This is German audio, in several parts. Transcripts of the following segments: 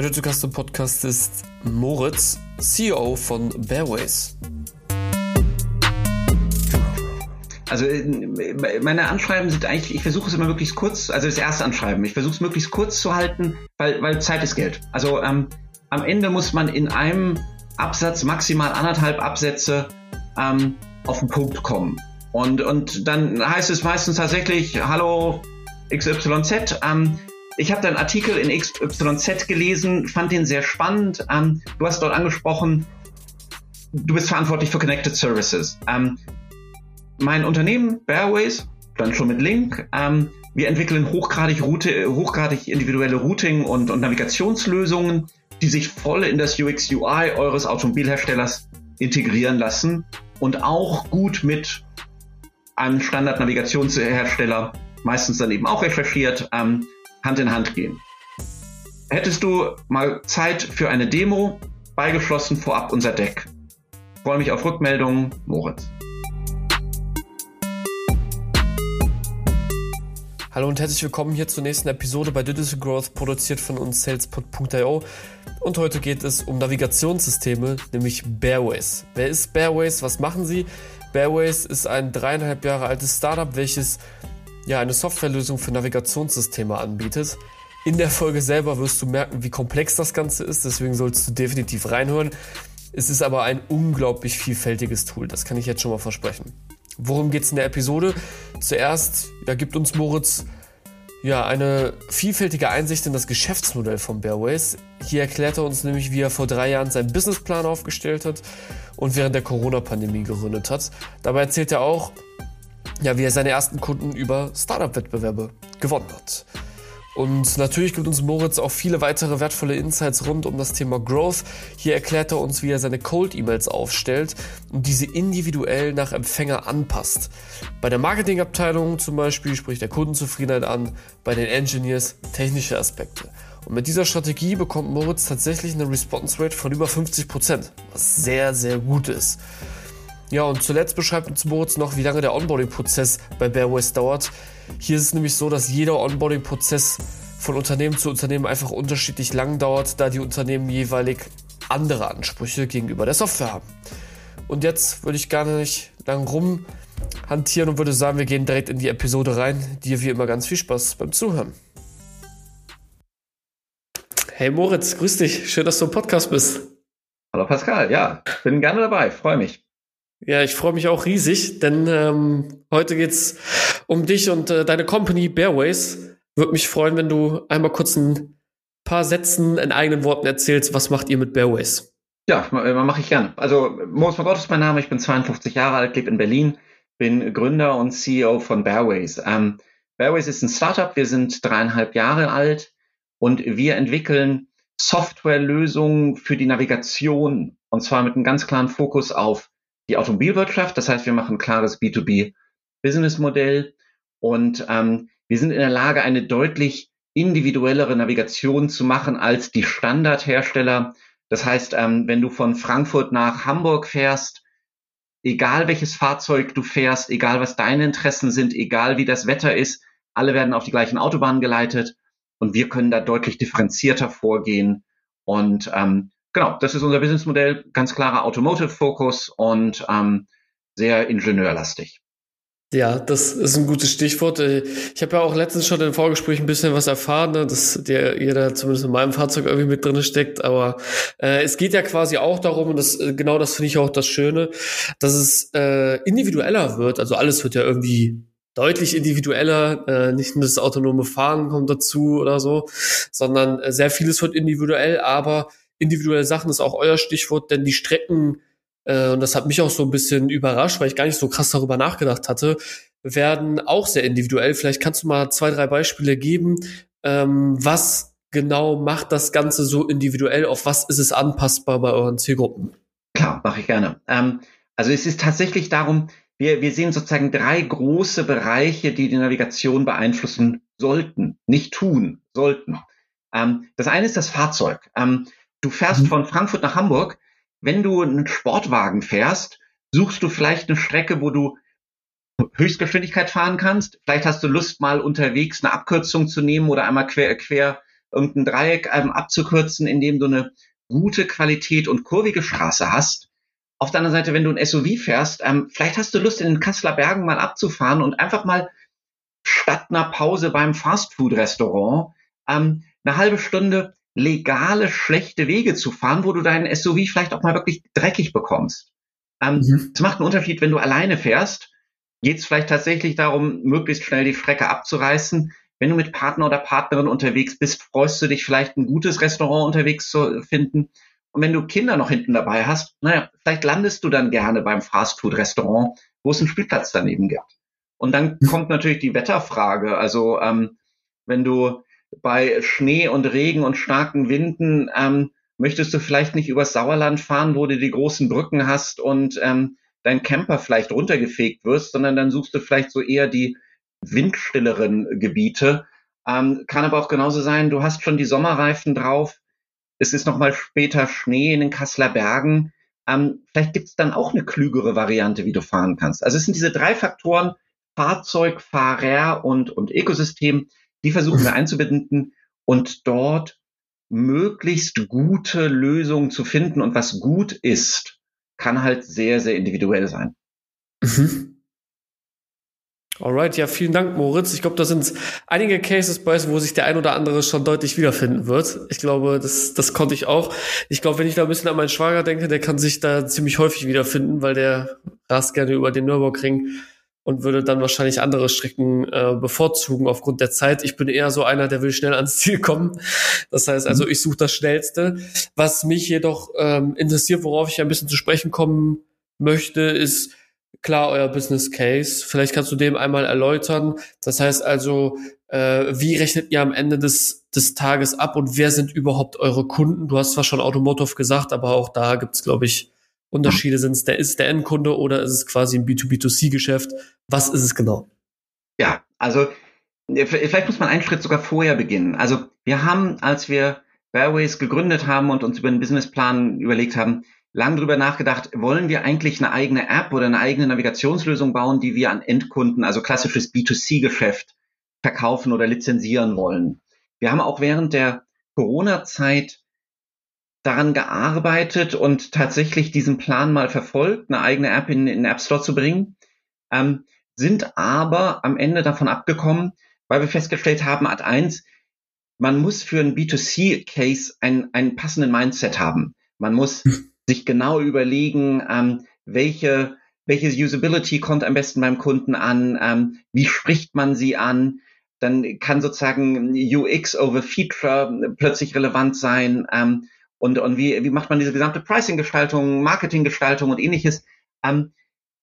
Heute zu Gast im Podcast ist Moritz, CEO von Bearways. Also äh, meine Anschreiben sind eigentlich, ich versuche es immer möglichst kurz, also das erste Anschreiben, ich versuche es möglichst kurz zu halten, weil, weil Zeit ist Geld. Also ähm, am Ende muss man in einem Absatz, maximal anderthalb Absätze, ähm, auf den Punkt kommen. Und, und dann heißt es meistens tatsächlich, hallo XYZ, ähm, ich habe deinen Artikel in XYZ gelesen, fand den sehr spannend. Ähm, du hast dort angesprochen, du bist verantwortlich für Connected Services. Ähm, mein Unternehmen, Bearways, dann schon mit Link, ähm, wir entwickeln hochgradig, Route, hochgradig individuelle Routing- und, und Navigationslösungen, die sich voll in das UX-UI eures Automobilherstellers integrieren lassen und auch gut mit einem Standard-Navigationshersteller, meistens dann eben auch recherchiert, ähm, Hand in Hand gehen. Hättest du mal Zeit für eine Demo? Beigeschlossen vorab unser Deck. Freue mich auf Rückmeldungen, Moritz. Hallo und herzlich willkommen hier zur nächsten Episode bei Digital Growth, produziert von uns salespod.io. Und heute geht es um Navigationssysteme, nämlich Bearways. Wer ist Bearways? Was machen sie? Bearways ist ein dreieinhalb Jahre altes Startup, welches ja, eine Softwarelösung für Navigationssysteme anbietet. In der Folge selber wirst du merken, wie komplex das Ganze ist, deswegen sollst du definitiv reinhören. Es ist aber ein unglaublich vielfältiges Tool, das kann ich jetzt schon mal versprechen. Worum geht es in der Episode? Zuerst ja, gibt uns Moritz ja, eine vielfältige Einsicht in das Geschäftsmodell von Bearways. Hier erklärt er uns nämlich, wie er vor drei Jahren seinen Businessplan aufgestellt hat und während der Corona-Pandemie gegründet hat. Dabei erzählt er auch, ja, wie er seine ersten Kunden über Startup-Wettbewerbe gewonnen hat. Und natürlich gibt uns Moritz auch viele weitere wertvolle Insights rund um das Thema Growth. Hier erklärt er uns, wie er seine Cold-E-Mails aufstellt und diese individuell nach Empfänger anpasst. Bei der Marketingabteilung zum Beispiel spricht er Kundenzufriedenheit an, bei den Engineers technische Aspekte. Und mit dieser Strategie bekommt Moritz tatsächlich eine Response Rate von über 50%, was sehr, sehr gut ist. Ja, und zuletzt beschreibt uns Moritz noch, wie lange der Onboarding-Prozess bei Bearways dauert. Hier ist es nämlich so, dass jeder Onboarding-Prozess von Unternehmen zu Unternehmen einfach unterschiedlich lang dauert, da die Unternehmen jeweilig andere Ansprüche gegenüber der Software haben. Und jetzt würde ich gar nicht lang rumhantieren und würde sagen, wir gehen direkt in die Episode rein. Dir wie immer ganz viel Spaß beim Zuhören. Hey Moritz, grüß dich. Schön, dass du im Podcast bist. Hallo Pascal, ja, bin gerne dabei, freue mich. Ja, ich freue mich auch riesig, denn ähm, heute geht's um dich und äh, deine Company Bearways. Würde mich freuen, wenn du einmal kurz ein paar Sätzen in eigenen Worten erzählst, was macht ihr mit Bearways? Ja, äh, mache ich gerne. Also Moritz von Gott ist mein Name, ich bin 52 Jahre alt, lebe in Berlin, bin Gründer und CEO von Bearways. Ähm, Bearways ist ein Startup, wir sind dreieinhalb Jahre alt und wir entwickeln Softwarelösungen für die Navigation und zwar mit einem ganz klaren Fokus auf die Automobilwirtschaft. Das heißt, wir machen ein klares B2B-Business-Modell und ähm, wir sind in der Lage, eine deutlich individuellere Navigation zu machen als die Standardhersteller. Das heißt, ähm, wenn du von Frankfurt nach Hamburg fährst, egal welches Fahrzeug du fährst, egal was deine Interessen sind, egal wie das Wetter ist, alle werden auf die gleichen Autobahnen geleitet und wir können da deutlich differenzierter vorgehen und ähm, genau, das ist unser Businessmodell, ganz klarer Automotive-Fokus und ähm, sehr ingenieurlastig. Ja, das ist ein gutes Stichwort. Äh, ich habe ja auch letztens schon im Vorgespräch ein bisschen was erfahren, ne, dass der jeder zumindest in meinem Fahrzeug irgendwie mit drin steckt. Aber äh, es geht ja quasi auch darum, und das äh, genau das finde ich auch das Schöne, dass es äh, individueller wird. Also alles wird ja irgendwie deutlich individueller. Äh, nicht nur das autonome Fahren kommt dazu oder so, sondern äh, sehr vieles wird individuell, aber individuelle Sachen ist auch euer Stichwort, denn die Strecken, äh, und das hat mich auch so ein bisschen überrascht, weil ich gar nicht so krass darüber nachgedacht hatte, werden auch sehr individuell. Vielleicht kannst du mal zwei, drei Beispiele geben. Ähm, was genau macht das Ganze so individuell? Auf was ist es anpassbar bei euren Zielgruppen? Klar, mache ich gerne. Ähm, also es ist tatsächlich darum, wir, wir sehen sozusagen drei große Bereiche, die die Navigation beeinflussen sollten, nicht tun, sollten. Ähm, das eine ist das Fahrzeug. Ähm, Du fährst mhm. von Frankfurt nach Hamburg. Wenn du einen Sportwagen fährst, suchst du vielleicht eine Strecke, wo du Höchstgeschwindigkeit fahren kannst. Vielleicht hast du Lust, mal unterwegs eine Abkürzung zu nehmen oder einmal quer, quer irgendein Dreieck ähm, abzukürzen, indem du eine gute Qualität und kurvige Straße hast. Auf der anderen Seite, wenn du ein SUV fährst, ähm, vielleicht hast du Lust, in den Kasseler Bergen mal abzufahren und einfach mal statt einer Pause beim Fastfood-Restaurant ähm, eine halbe Stunde legale, schlechte Wege zu fahren, wo du deinen SUV vielleicht auch mal wirklich dreckig bekommst. Ähm, mhm. Es macht einen Unterschied, wenn du alleine fährst. Geht es vielleicht tatsächlich darum, möglichst schnell die Strecke abzureißen. Wenn du mit Partner oder Partnerin unterwegs bist, freust du dich vielleicht ein gutes Restaurant unterwegs zu finden. Und wenn du Kinder noch hinten dabei hast, naja, vielleicht landest du dann gerne beim Fastfood-Restaurant, wo es einen Spielplatz daneben gibt. Und dann kommt natürlich die Wetterfrage. Also ähm, wenn du bei Schnee und Regen und starken Winden ähm, möchtest du vielleicht nicht übers Sauerland fahren, wo du die großen Brücken hast und ähm, dein Camper vielleicht runtergefegt wirst, sondern dann suchst du vielleicht so eher die windstilleren Gebiete. Ähm, kann aber auch genauso sein, du hast schon die Sommerreifen drauf, es ist nochmal später Schnee in den Kasseler Bergen. Ähm, vielleicht gibt es dann auch eine klügere Variante, wie du fahren kannst. Also es sind diese drei Faktoren, Fahrzeug, Fahrer und, und Ökosystem, die versuchen wir einzubinden und dort möglichst gute Lösungen zu finden. Und was gut ist, kann halt sehr, sehr individuell sein. Mhm. Alright, ja, vielen Dank, Moritz. Ich glaube, da sind einige Cases bei, wo sich der ein oder andere schon deutlich wiederfinden wird. Ich glaube, das, das konnte ich auch. Ich glaube, wenn ich da ein bisschen an meinen Schwager denke, der kann sich da ziemlich häufig wiederfinden, weil der rast gerne über den Nürburgring und würde dann wahrscheinlich andere Strecken äh, bevorzugen aufgrund der Zeit. Ich bin eher so einer, der will schnell ans Ziel kommen. Das heißt also, mhm. ich suche das Schnellste. Was mich jedoch ähm, interessiert, worauf ich ein bisschen zu sprechen kommen möchte, ist klar euer Business Case. Vielleicht kannst du dem einmal erläutern. Das heißt also, äh, wie rechnet ihr am Ende des, des Tages ab und wer sind überhaupt eure Kunden? Du hast zwar schon Automotive gesagt, aber auch da gibt's, glaube ich, Unterschiede sind es, der ist der Endkunde oder ist es quasi ein B2B2C-Geschäft? Was ist es genau? Ja, also vielleicht muss man einen Schritt sogar vorher beginnen. Also wir haben, als wir Fairways gegründet haben und uns über den Businessplan überlegt haben, lang drüber nachgedacht, wollen wir eigentlich eine eigene App oder eine eigene Navigationslösung bauen, die wir an Endkunden, also klassisches B2C-Geschäft, verkaufen oder lizenzieren wollen. Wir haben auch während der Corona-Zeit daran gearbeitet und tatsächlich diesen Plan mal verfolgt, eine eigene App in, in den App Store zu bringen, ähm, sind aber am Ende davon abgekommen, weil wir festgestellt haben, Ad 1, man muss für einen B2C-Case einen, einen passenden Mindset haben. Man muss hm. sich genau überlegen, ähm, welche, welche Usability kommt am besten beim Kunden an, ähm, wie spricht man sie an, dann kann sozusagen UX over Feature plötzlich relevant sein. Ähm, und, und wie, wie macht man diese gesamte Pricing-Gestaltung, Marketing-Gestaltung und ähnliches. Ähm,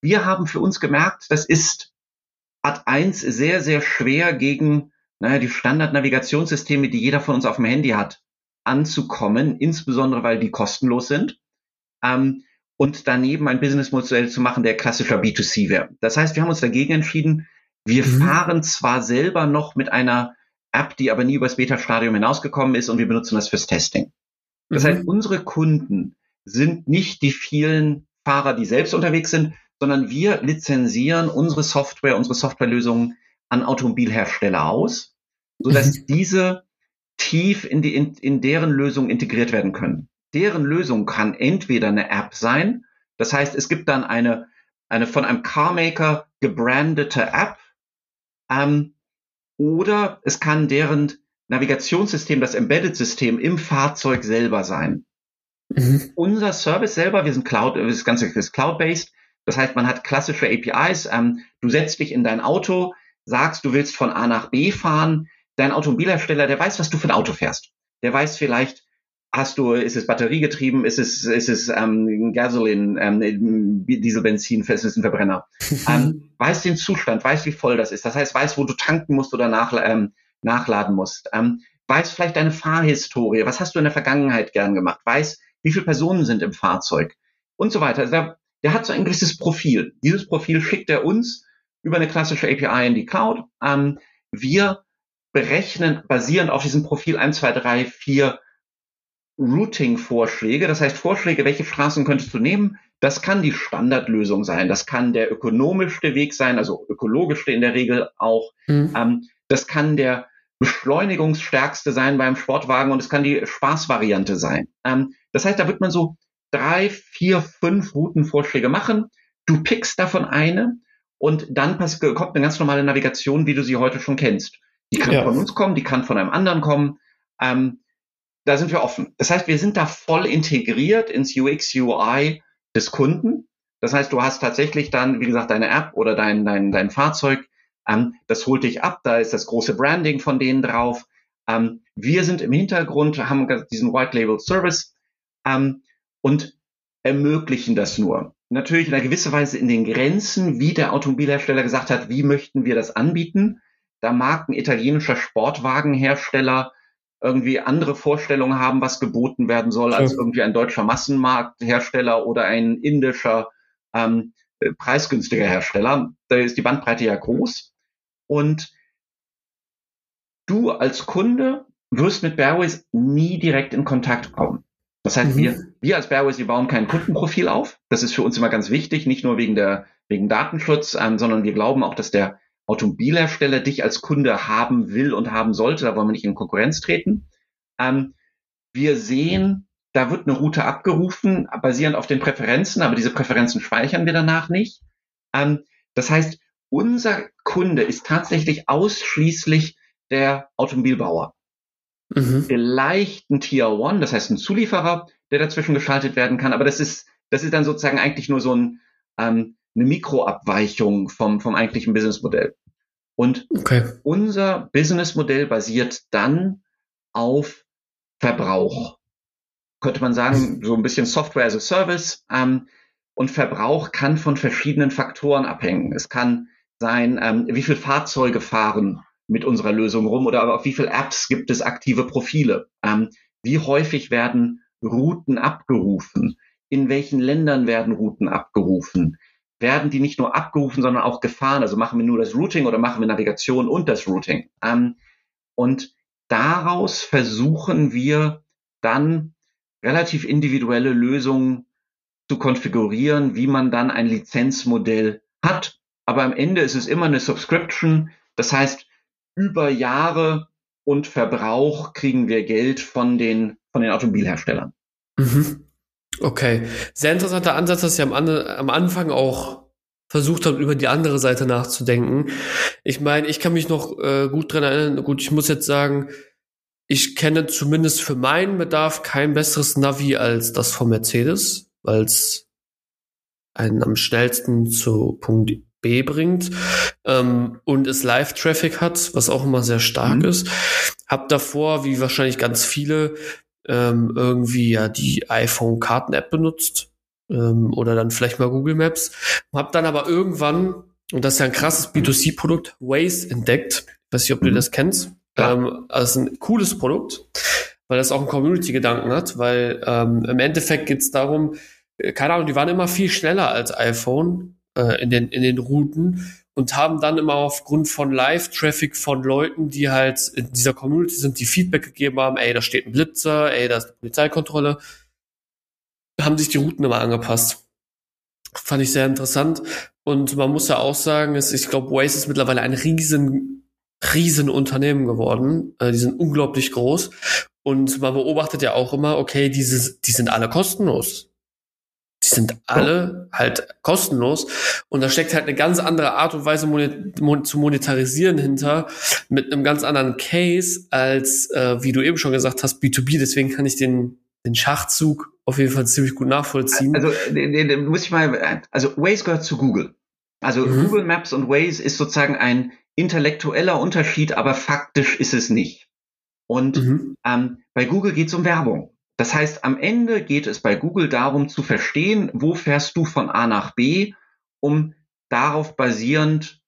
wir haben für uns gemerkt, das ist Ad 1 sehr, sehr schwer gegen naja, die Standard-Navigationssysteme, die jeder von uns auf dem Handy hat, anzukommen, insbesondere weil die kostenlos sind. Ähm, und daneben ein Businessmodell zu machen, der klassischer B2C wäre. Das heißt, wir haben uns dagegen entschieden, wir mhm. fahren zwar selber noch mit einer App, die aber nie übers Beta-Stadium hinausgekommen ist und wir benutzen das fürs Testing. Das mhm. heißt, unsere Kunden sind nicht die vielen Fahrer, die selbst unterwegs sind, sondern wir lizenzieren unsere Software, unsere Softwarelösungen an Automobilhersteller aus, sodass mhm. diese tief in, die, in, in deren Lösung integriert werden können. Deren Lösung kann entweder eine App sein, das heißt, es gibt dann eine, eine von einem Carmaker gebrandete App, ähm, oder es kann deren Navigationssystem, das Embedded-System im Fahrzeug selber sein. Mhm. Unser Service selber, wir sind Cloud, das Ganze ist Cloud-based. Das heißt, man hat klassische APIs. Ähm, du setzt dich in dein Auto, sagst, du willst von A nach B fahren. Dein Automobilhersteller, der weiß, was du für ein Auto fährst. Der weiß vielleicht, hast du, ist es batteriegetrieben, ist es, ist es ähm, Gasoline, ähm, Diesel, Benzin, ist es ein Verbrenner. ähm, weiß den Zustand, weiß, wie voll das ist. Das heißt, weiß, wo du tanken musst oder nach, ähm, nachladen musst. Ähm, weiß vielleicht deine Fahrhistorie, was hast du in der Vergangenheit gern gemacht, weiß, wie viele Personen sind im Fahrzeug und so weiter. Also der, der hat so ein gewisses Profil. Dieses Profil schickt er uns über eine klassische API in die Cloud. Ähm, wir berechnen basierend auf diesem Profil 1, 2, 3, 4 Routing-Vorschläge. Das heißt Vorschläge, welche Straßen könntest du nehmen? Das kann die Standardlösung sein. Das kann der ökonomischste Weg sein, also ökologischste in der Regel auch. Mhm. Ähm, das kann der beschleunigungsstärkste sein beim Sportwagen und es kann die Spaßvariante sein. Ähm, das heißt, da wird man so drei, vier, fünf Routenvorschläge machen. Du pickst davon eine und dann kommt eine ganz normale Navigation, wie du sie heute schon kennst. Die kann ja. von uns kommen, die kann von einem anderen kommen. Ähm, da sind wir offen. Das heißt, wir sind da voll integriert ins UX, UI des Kunden. Das heißt, du hast tatsächlich dann, wie gesagt, deine App oder dein, dein, dein Fahrzeug, ähm, das holt dich ab, da ist das große Branding von denen drauf. Ähm, wir sind im Hintergrund, haben diesen White Label Service ähm, und ermöglichen das nur. Natürlich in einer gewissen Weise in den Grenzen, wie der Automobilhersteller gesagt hat, wie möchten wir das anbieten. Da mag ein italienischer Sportwagenhersteller irgendwie andere Vorstellungen haben, was geboten werden soll, als irgendwie ein deutscher Massenmarkthersteller oder ein indischer ähm, preisgünstiger Hersteller. Da ist die Bandbreite ja groß. Und du als Kunde wirst mit Bearways nie direkt in Kontakt kommen. Das heißt, mhm. wir, wir als Bearways, wir bauen kein Kundenprofil auf. Das ist für uns immer ganz wichtig, nicht nur wegen der, wegen Datenschutz, ähm, sondern wir glauben auch, dass der Automobilhersteller dich als Kunde haben will und haben sollte. Da wollen wir nicht in Konkurrenz treten. Ähm, wir sehen, da wird eine Route abgerufen, basierend auf den Präferenzen, aber diese Präferenzen speichern wir danach nicht. Ähm, das heißt, unser Kunde ist tatsächlich ausschließlich der Automobilbauer. Mhm. Vielleicht ein Tier One, das heißt ein Zulieferer, der dazwischen geschaltet werden kann, aber das ist, das ist dann sozusagen eigentlich nur so ein, ähm, eine Mikroabweichung vom, vom eigentlichen Businessmodell. Und okay. unser Businessmodell basiert dann auf Verbrauch. Könnte man sagen, so ein bisschen Software as a Service. Ähm, und Verbrauch kann von verschiedenen Faktoren abhängen. Es kann sein, ähm, wie viele Fahrzeuge fahren mit unserer Lösung rum oder auf wie viele Apps gibt es aktive Profile? Ähm, wie häufig werden Routen abgerufen? In welchen Ländern werden Routen abgerufen? Werden die nicht nur abgerufen, sondern auch gefahren? Also machen wir nur das Routing oder machen wir Navigation und das Routing? Ähm, und daraus versuchen wir dann relativ individuelle Lösungen zu konfigurieren, wie man dann ein Lizenzmodell hat. Aber am Ende ist es immer eine Subscription. Das heißt, über Jahre und Verbrauch kriegen wir Geld von den, von den Automobilherstellern. Mhm. Okay. Sehr interessanter Ansatz, dass ihr am, am Anfang auch versucht habt, über die andere Seite nachzudenken. Ich meine, ich kann mich noch äh, gut dran erinnern. Gut, ich muss jetzt sagen, ich kenne zumindest für meinen Bedarf kein besseres Navi als das von Mercedes weil es einen am schnellsten zu Punkt B bringt ähm, und es Live-Traffic hat, was auch immer sehr stark mhm. ist. Hab davor, wie wahrscheinlich ganz viele, ähm, irgendwie ja die iPhone-Karten-App benutzt ähm, oder dann vielleicht mal Google Maps. Hab dann aber irgendwann, und das ist ja ein krasses B2C-Produkt, Waze entdeckt. Ich weiß nicht, ob mhm. du das kennst. Ja. Ähm, also ein cooles Produkt, weil das auch einen Community-Gedanken hat, weil ähm, im Endeffekt geht es darum, äh, keine Ahnung, die waren immer viel schneller als iPhone äh, in, den, in den Routen und haben dann immer aufgrund von Live-Traffic von Leuten, die halt in dieser Community sind, die Feedback gegeben haben, ey, da steht ein Blitzer, ey, da ist eine Polizeikontrolle, haben sich die Routen immer angepasst. Fand ich sehr interessant. Und man muss ja auch sagen, ist, ich glaube, Waze ist mittlerweile ein riesen, riesen Unternehmen geworden. Äh, die sind unglaublich groß. Und man beobachtet ja auch immer, okay, diese, die sind alle kostenlos. Die sind alle halt kostenlos und da steckt halt eine ganz andere Art und Weise monet zu monetarisieren hinter mit einem ganz anderen Case als äh, wie du eben schon gesagt hast B2B. Deswegen kann ich den den Schachzug auf jeden Fall ziemlich gut nachvollziehen. Also muss ich mal, also Waze gehört zu Google. Also mhm. Google Maps und Waze ist sozusagen ein intellektueller Unterschied, aber faktisch ist es nicht. Und mhm. ähm, bei Google geht es um Werbung. Das heißt, am Ende geht es bei Google darum zu verstehen, wo fährst du von A nach B, um darauf basierend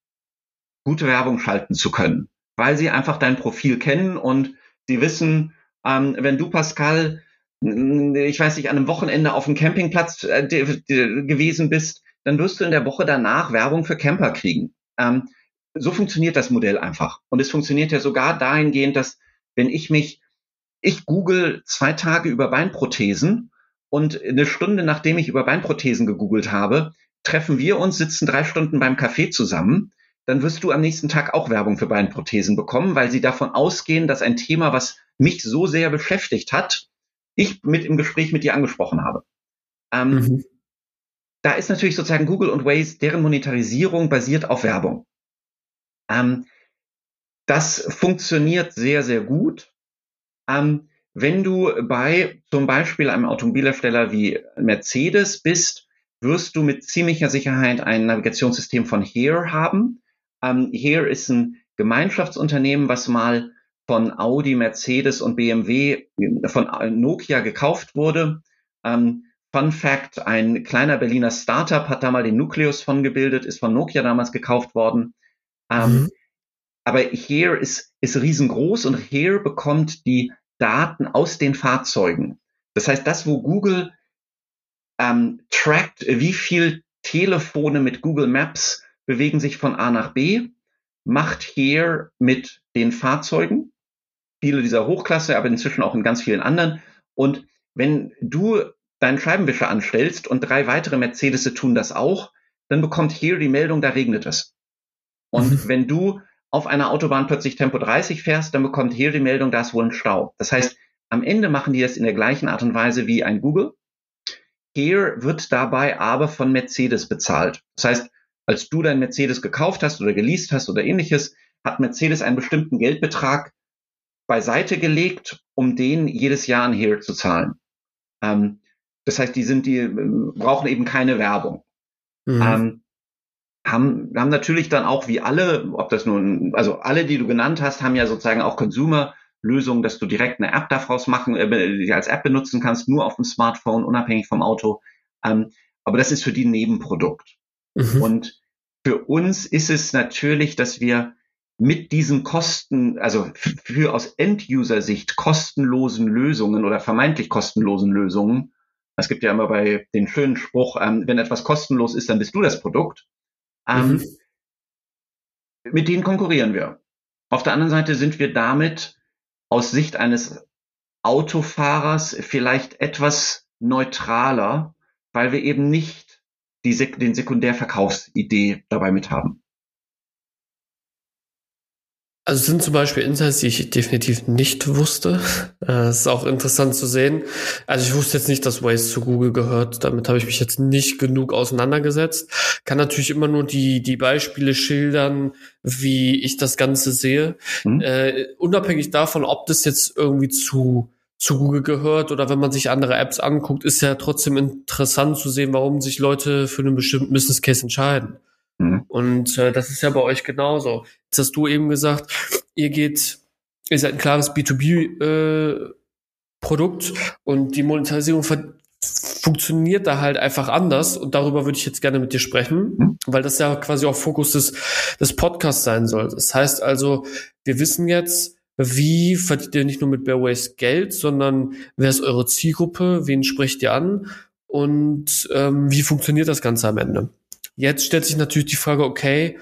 gute Werbung schalten zu können, weil sie einfach dein Profil kennen und sie wissen, ähm, wenn du Pascal, ich weiß nicht, an einem Wochenende auf dem Campingplatz äh, gewesen bist, dann wirst du in der Woche danach Werbung für Camper kriegen. Ähm, so funktioniert das Modell einfach. Und es funktioniert ja sogar dahingehend, dass wenn ich mich ich google zwei Tage über Beinprothesen und eine Stunde nachdem ich über Beinprothesen gegoogelt habe, treffen wir uns, sitzen drei Stunden beim Café zusammen. dann wirst du am nächsten Tag auch Werbung für Beinprothesen bekommen, weil sie davon ausgehen, dass ein Thema, was mich so sehr beschäftigt hat, ich mit im Gespräch mit dir angesprochen habe. Ähm, mhm. Da ist natürlich sozusagen Google und Waze, deren Monetarisierung basiert auf Werbung. Ähm, das funktioniert sehr, sehr gut. Ähm, wenn du bei zum Beispiel einem Automobilhersteller wie Mercedes bist, wirst du mit ziemlicher Sicherheit ein Navigationssystem von Here haben. Ähm, Here ist ein Gemeinschaftsunternehmen, was mal von Audi, Mercedes und BMW von Nokia gekauft wurde. Ähm, Fun Fact, ein kleiner Berliner Startup hat da mal den Nucleus von gebildet, ist von Nokia damals gekauft worden. Ähm, mhm. Aber Here ist, ist riesengroß und Here bekommt die Daten aus den Fahrzeugen. Das heißt, das, wo Google ähm, trackt, wie viel Telefone mit Google Maps bewegen sich von A nach B, macht Here mit den Fahrzeugen. Viele dieser Hochklasse, aber inzwischen auch in ganz vielen anderen. Und wenn du deinen Scheibenwischer anstellst und drei weitere Mercedes tun das auch, dann bekommt Here die Meldung, da regnet es. Und mhm. wenn du auf einer Autobahn plötzlich Tempo 30 fährst, dann bekommt Here die Meldung, da ist wohl ein Stau. Das heißt, am Ende machen die das in der gleichen Art und Weise wie ein Google. Here wird dabei aber von Mercedes bezahlt. Das heißt, als du dein Mercedes gekauft hast oder geleast hast oder ähnliches, hat Mercedes einen bestimmten Geldbetrag beiseite gelegt, um den jedes Jahr an Here zu zahlen. Ähm, das heißt, die sind, die äh, brauchen eben keine Werbung. Mhm. Ähm, haben, haben natürlich dann auch wie alle, ob das nun, also alle, die du genannt hast, haben ja sozusagen auch Consumer-Lösungen, dass du direkt eine App daraus machen, äh, als App benutzen kannst, nur auf dem Smartphone, unabhängig vom Auto. Ähm, aber das ist für die ein Nebenprodukt. Mhm. Und für uns ist es natürlich, dass wir mit diesen Kosten, also für aus End-User-Sicht kostenlosen Lösungen oder vermeintlich kostenlosen Lösungen es gibt ja immer bei den schönen Spruch, ähm, wenn etwas kostenlos ist, dann bist du das Produkt. Ähm, mhm. Mit denen konkurrieren wir. Auf der anderen Seite sind wir damit aus Sicht eines Autofahrers vielleicht etwas neutraler, weil wir eben nicht die, den Sekundärverkaufsidee dabei mit haben. Also es sind zum Beispiel Insights, die ich definitiv nicht wusste. Äh, es ist auch interessant zu sehen. Also ich wusste jetzt nicht, dass Waze zu Google gehört. Damit habe ich mich jetzt nicht genug auseinandergesetzt. Kann natürlich immer nur die, die Beispiele schildern, wie ich das Ganze sehe. Mhm. Äh, unabhängig davon, ob das jetzt irgendwie zu zu Google gehört oder wenn man sich andere Apps anguckt, ist ja trotzdem interessant zu sehen, warum sich Leute für einen bestimmten Business Case entscheiden. Mhm. Und äh, das ist ja bei euch genauso. Jetzt hast du eben gesagt, ihr geht, ihr seid ein klares B2B-Produkt äh, und die Monetarisierung funktioniert da halt einfach anders und darüber würde ich jetzt gerne mit dir sprechen, mhm. weil das ja quasi auch Fokus des, des Podcasts sein soll. Das heißt also, wir wissen jetzt, wie verdient ihr nicht nur mit Bearways Geld, sondern wer ist eure Zielgruppe, wen sprecht ihr an und ähm, wie funktioniert das Ganze am Ende? Jetzt stellt sich natürlich die Frage, okay,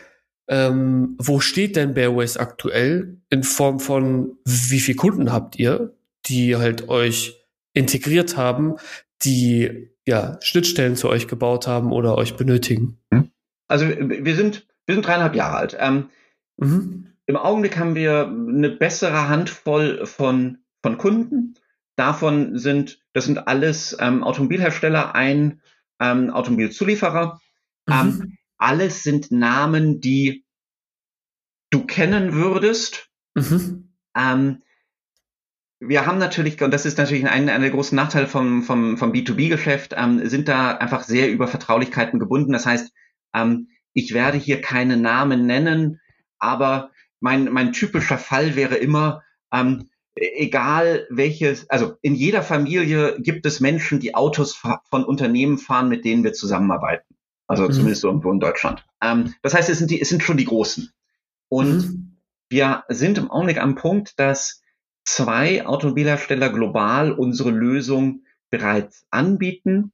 ähm, wo steht denn Bearways aktuell in Form von, wie viele Kunden habt ihr, die halt euch integriert haben, die ja Schnittstellen zu euch gebaut haben oder euch benötigen? Hm? Also wir sind, wir sind dreieinhalb Jahre alt. Ähm, mhm. Im Augenblick haben wir eine bessere Handvoll von, von Kunden. Davon sind, das sind alles ähm, Automobilhersteller, ein ähm, Automobilzulieferer mhm. Ähm, alles sind Namen, die du kennen würdest. Mhm. Ähm, wir haben natürlich, und das ist natürlich ein, ein der großen Nachteile vom, vom, vom B2B-Geschäft, ähm, sind da einfach sehr über Vertraulichkeiten gebunden. Das heißt, ähm, ich werde hier keine Namen nennen, aber mein, mein typischer Fall wäre immer, ähm, egal welches, also in jeder Familie gibt es Menschen, die Autos von Unternehmen fahren, mit denen wir zusammenarbeiten. Also mhm. zumindest irgendwo in Deutschland. Ähm, das heißt, es sind, die, es sind schon die Großen. Und mhm. wir sind im Augenblick am Punkt, dass zwei Automobilhersteller global unsere Lösung bereits anbieten.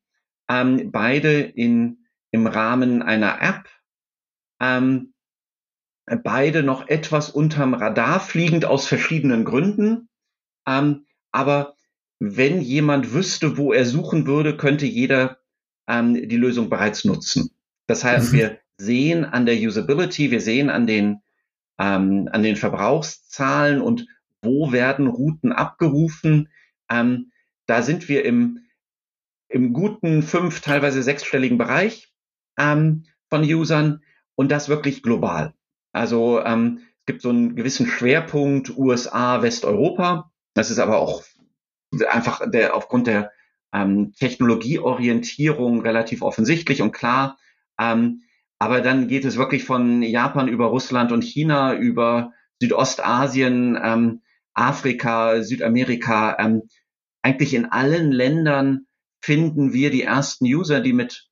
Ähm, beide in, im Rahmen einer App. Ähm, beide noch etwas unterm Radar fliegend aus verschiedenen Gründen. Ähm, aber wenn jemand wüsste, wo er suchen würde, könnte jeder ähm, die Lösung bereits nutzen. Das heißt, mhm. wir, sehen an der Usability, wir sehen an den, ähm, an den Verbrauchszahlen und wo werden Routen abgerufen. Ähm, da sind wir im, im guten fünf, teilweise sechsstelligen Bereich ähm, von Usern und das wirklich global. Also ähm, es gibt so einen gewissen Schwerpunkt USA, Westeuropa. Das ist aber auch einfach der, aufgrund der ähm, Technologieorientierung relativ offensichtlich und klar. Ähm, aber dann geht es wirklich von Japan über Russland und China, über Südostasien, ähm, Afrika, Südamerika. Ähm, eigentlich in allen Ländern finden wir die ersten User, die mit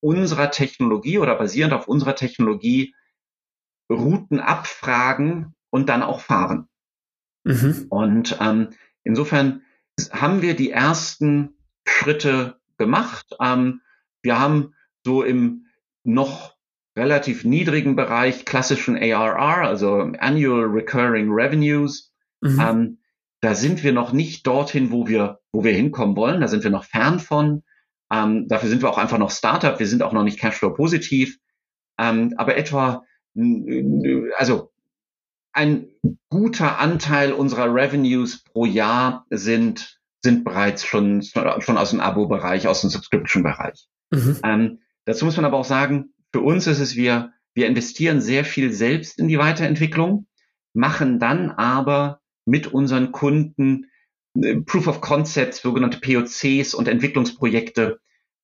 unserer Technologie oder basierend auf unserer Technologie Routen abfragen und dann auch fahren. Mhm. Und ähm, insofern haben wir die ersten Schritte gemacht. Ähm, wir haben so im noch relativ niedrigen Bereich klassischen ARR, also Annual Recurring Revenues. Mhm. Ähm, da sind wir noch nicht dorthin, wo wir, wo wir hinkommen wollen. Da sind wir noch fern von. Ähm, dafür sind wir auch einfach noch Startup. Wir sind auch noch nicht Cashflow positiv. Ähm, aber etwa, also ein guter Anteil unserer Revenues pro Jahr sind sind bereits schon, schon aus dem Abo-Bereich, aus dem Subscription-Bereich. Mhm. Ähm, dazu muss man aber auch sagen, für uns ist es, wir, wir investieren sehr viel selbst in die Weiterentwicklung, machen dann aber mit unseren Kunden äh, Proof of Concepts, sogenannte POCs und Entwicklungsprojekte,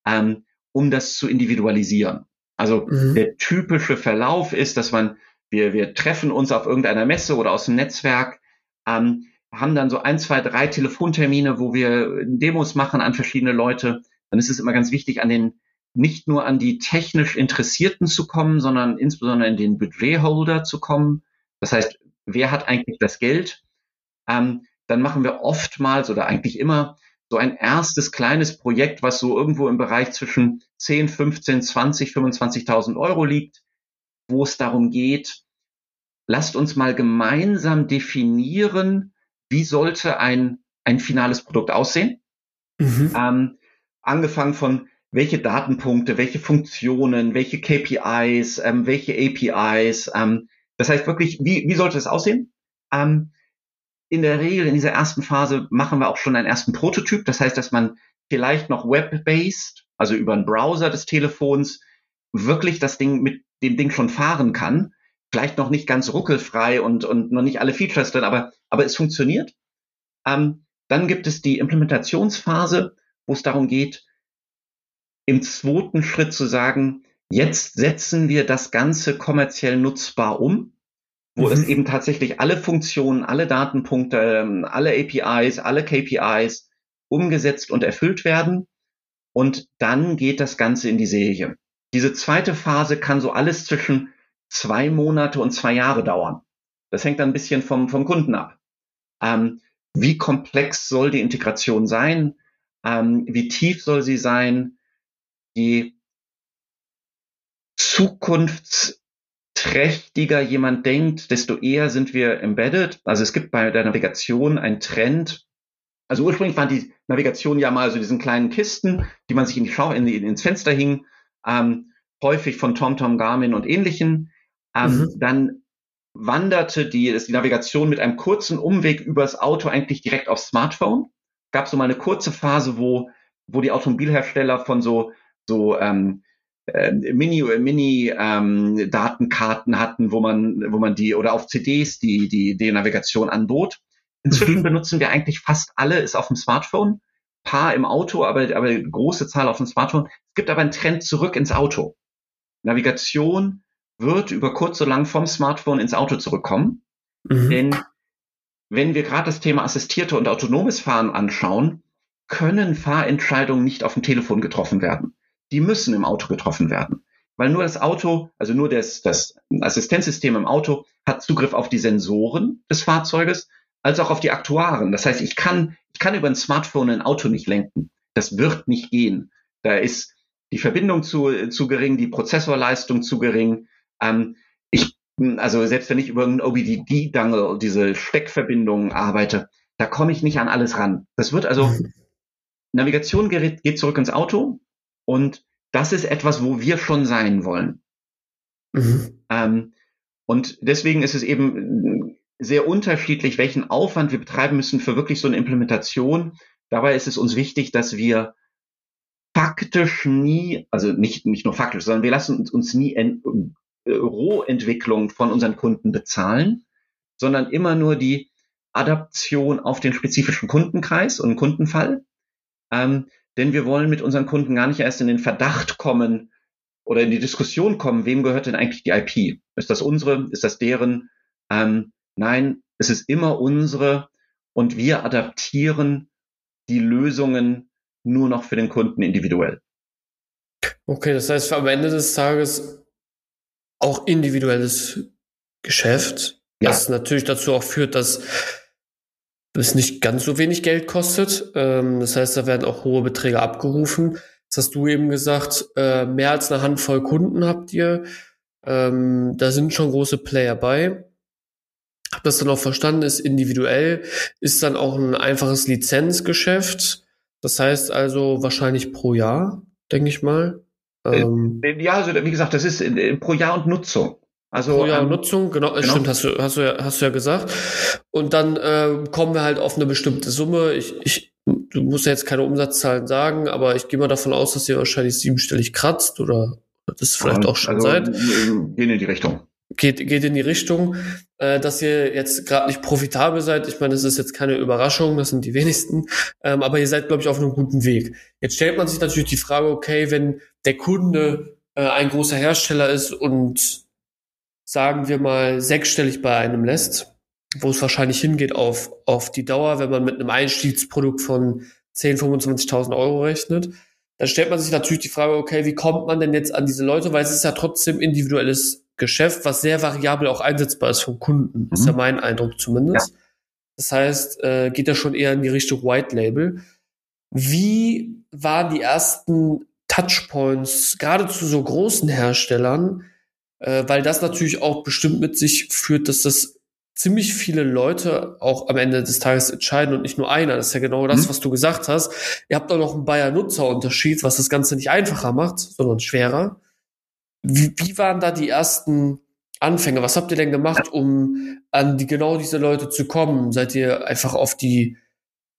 ähm, um das zu individualisieren. Also mhm. der typische Verlauf ist, dass man, wir, wir treffen uns auf irgendeiner Messe oder aus dem Netzwerk, ähm, haben dann so ein, zwei, drei Telefontermine, wo wir Demos machen an verschiedene Leute. Dann ist es immer ganz wichtig, an den nicht nur an die technisch Interessierten zu kommen, sondern insbesondere in den Budgetholder zu kommen. Das heißt, wer hat eigentlich das Geld? Ähm, dann machen wir oftmals oder eigentlich immer so ein erstes kleines Projekt, was so irgendwo im Bereich zwischen 10, 15, 20, 25.000 Euro liegt, wo es darum geht, lasst uns mal gemeinsam definieren, wie sollte ein, ein finales Produkt aussehen. Mhm. Ähm, angefangen von welche Datenpunkte, welche Funktionen, welche KPIs, ähm, welche APIs. Ähm, das heißt wirklich, wie, wie sollte es aussehen? Ähm, in der Regel in dieser ersten Phase machen wir auch schon einen ersten Prototyp. Das heißt, dass man vielleicht noch web-based, also über einen Browser des Telefons, wirklich das Ding mit dem Ding schon fahren kann vielleicht noch nicht ganz ruckelfrei und, und noch nicht alle Features drin, aber, aber es funktioniert. Ähm, dann gibt es die Implementationsphase, wo es darum geht, im zweiten Schritt zu sagen, jetzt setzen wir das Ganze kommerziell nutzbar um, wo mhm. es eben tatsächlich alle Funktionen, alle Datenpunkte, ähm, alle APIs, alle KPIs umgesetzt und erfüllt werden. Und dann geht das Ganze in die Serie. Diese zweite Phase kann so alles zwischen zwei Monate und zwei Jahre dauern. Das hängt dann ein bisschen vom, vom Kunden ab. Ähm, wie komplex soll die Integration sein? Ähm, wie tief soll sie sein? Je zukunftsträchtiger jemand denkt, desto eher sind wir embedded. Also es gibt bei der Navigation einen Trend. Also ursprünglich waren die Navigation ja mal so diesen kleinen Kisten, die man sich in die Schau, in ins Fenster hing, ähm, häufig von TomTom, Garmin und ähnlichen. Ähm, mhm. Dann wanderte die, die Navigation mit einem kurzen Umweg übers Auto eigentlich direkt aufs Smartphone. Gab so mal eine kurze Phase, wo, wo die Automobilhersteller von so, so ähm, äh, Mini, Mini ähm, Datenkarten hatten, wo man, wo man die oder auf CDs die die, die Navigation anbot. Inzwischen mhm. benutzen wir eigentlich fast alle, ist auf dem Smartphone, paar im Auto, aber aber große Zahl auf dem Smartphone. Es gibt aber einen Trend zurück ins Auto. Navigation wird über kurz oder lang vom Smartphone ins Auto zurückkommen. Mhm. Denn wenn wir gerade das Thema assistierte und autonomes Fahren anschauen, können Fahrentscheidungen nicht auf dem Telefon getroffen werden. Die müssen im Auto getroffen werden. Weil nur das Auto, also nur das, das Assistenzsystem im Auto hat Zugriff auf die Sensoren des Fahrzeuges, als auch auf die Aktuaren. Das heißt, ich kann, ich kann über ein Smartphone ein Auto nicht lenken. Das wird nicht gehen. Da ist die Verbindung zu, zu gering, die Prozessorleistung zu gering, ähm, ich, also selbst wenn ich über einen OBDD-Dangle, diese Steckverbindungen arbeite, da komme ich nicht an alles ran. Das wird also, mhm. Navigation geht, geht zurück ins Auto und das ist etwas, wo wir schon sein wollen. Mhm. Ähm, und deswegen ist es eben sehr unterschiedlich, welchen Aufwand wir betreiben müssen für wirklich so eine Implementation. Dabei ist es uns wichtig, dass wir faktisch nie, also nicht, nicht nur faktisch, sondern wir lassen uns, uns nie äh, Rohentwicklung von unseren Kunden bezahlen, sondern immer nur die Adaption auf den spezifischen Kundenkreis und Kundenfall. Ähm, denn wir wollen mit unseren Kunden gar nicht erst in den Verdacht kommen oder in die Diskussion kommen, wem gehört denn eigentlich die IP? Ist das unsere? Ist das deren? Ähm, nein, es ist immer unsere und wir adaptieren die Lösungen nur noch für den Kunden individuell. Okay, das heißt am Ende des Tages auch individuelles Geschäft, ja. was natürlich dazu auch führt, dass es nicht ganz so wenig Geld kostet. Ähm, das heißt, da werden auch hohe Beträge abgerufen. Das hast du eben gesagt, äh, mehr als eine Handvoll Kunden habt ihr. Ähm, da sind schon große Player bei. Hab das dann auch verstanden, ist individuell, ist dann auch ein einfaches Lizenzgeschäft. Das heißt also wahrscheinlich pro Jahr, denke ich mal. Ähm, äh, ja, also wie gesagt, das ist äh, pro Jahr und Nutzung. Also pro Jahr ähm, Nutzung, genau, genau, stimmt, hast du, hast du ja, hast du ja gesagt. Und dann äh, kommen wir halt auf eine bestimmte Summe. Ich, ich, du musst ja jetzt keine Umsatzzahlen sagen, aber ich gehe mal davon aus, dass ihr wahrscheinlich siebenstellig kratzt oder das vielleicht auch schon also, seid. Gehen in die Richtung geht, geht in die Richtung, äh, dass ihr jetzt gerade nicht profitabel seid. Ich meine, das ist jetzt keine Überraschung, das sind die wenigsten, ähm, aber ihr seid, glaube ich, auf einem guten Weg. Jetzt stellt man sich natürlich die Frage, okay, wenn der Kunde äh, ein großer Hersteller ist und sagen wir mal sechsstellig bei einem lässt, wo es wahrscheinlich hingeht auf, auf die Dauer, wenn man mit einem Einstiegsprodukt von 10, 25.000 Euro rechnet, dann stellt man sich natürlich die Frage, okay, wie kommt man denn jetzt an diese Leute, weil es ist ja trotzdem individuelles Geschäft, was sehr variabel auch einsetzbar ist vom Kunden. Mhm. Ist ja mhm. mein Eindruck zumindest. Ja. Das heißt, äh, geht da schon eher in die Richtung White Label. Wie waren die ersten Touchpoints, gerade zu so großen Herstellern, äh, weil das natürlich auch bestimmt mit sich führt, dass das ziemlich viele Leute auch am Ende des Tages entscheiden und nicht nur einer. Das ist ja genau das, mhm. was du gesagt hast. Ihr habt auch noch einen Bayer-Nutzer-Unterschied, was das Ganze nicht einfacher macht, sondern schwerer. Wie, wie waren da die ersten Anfänge? Was habt ihr denn gemacht, um an die genau diese Leute zu kommen? Seid ihr einfach auf die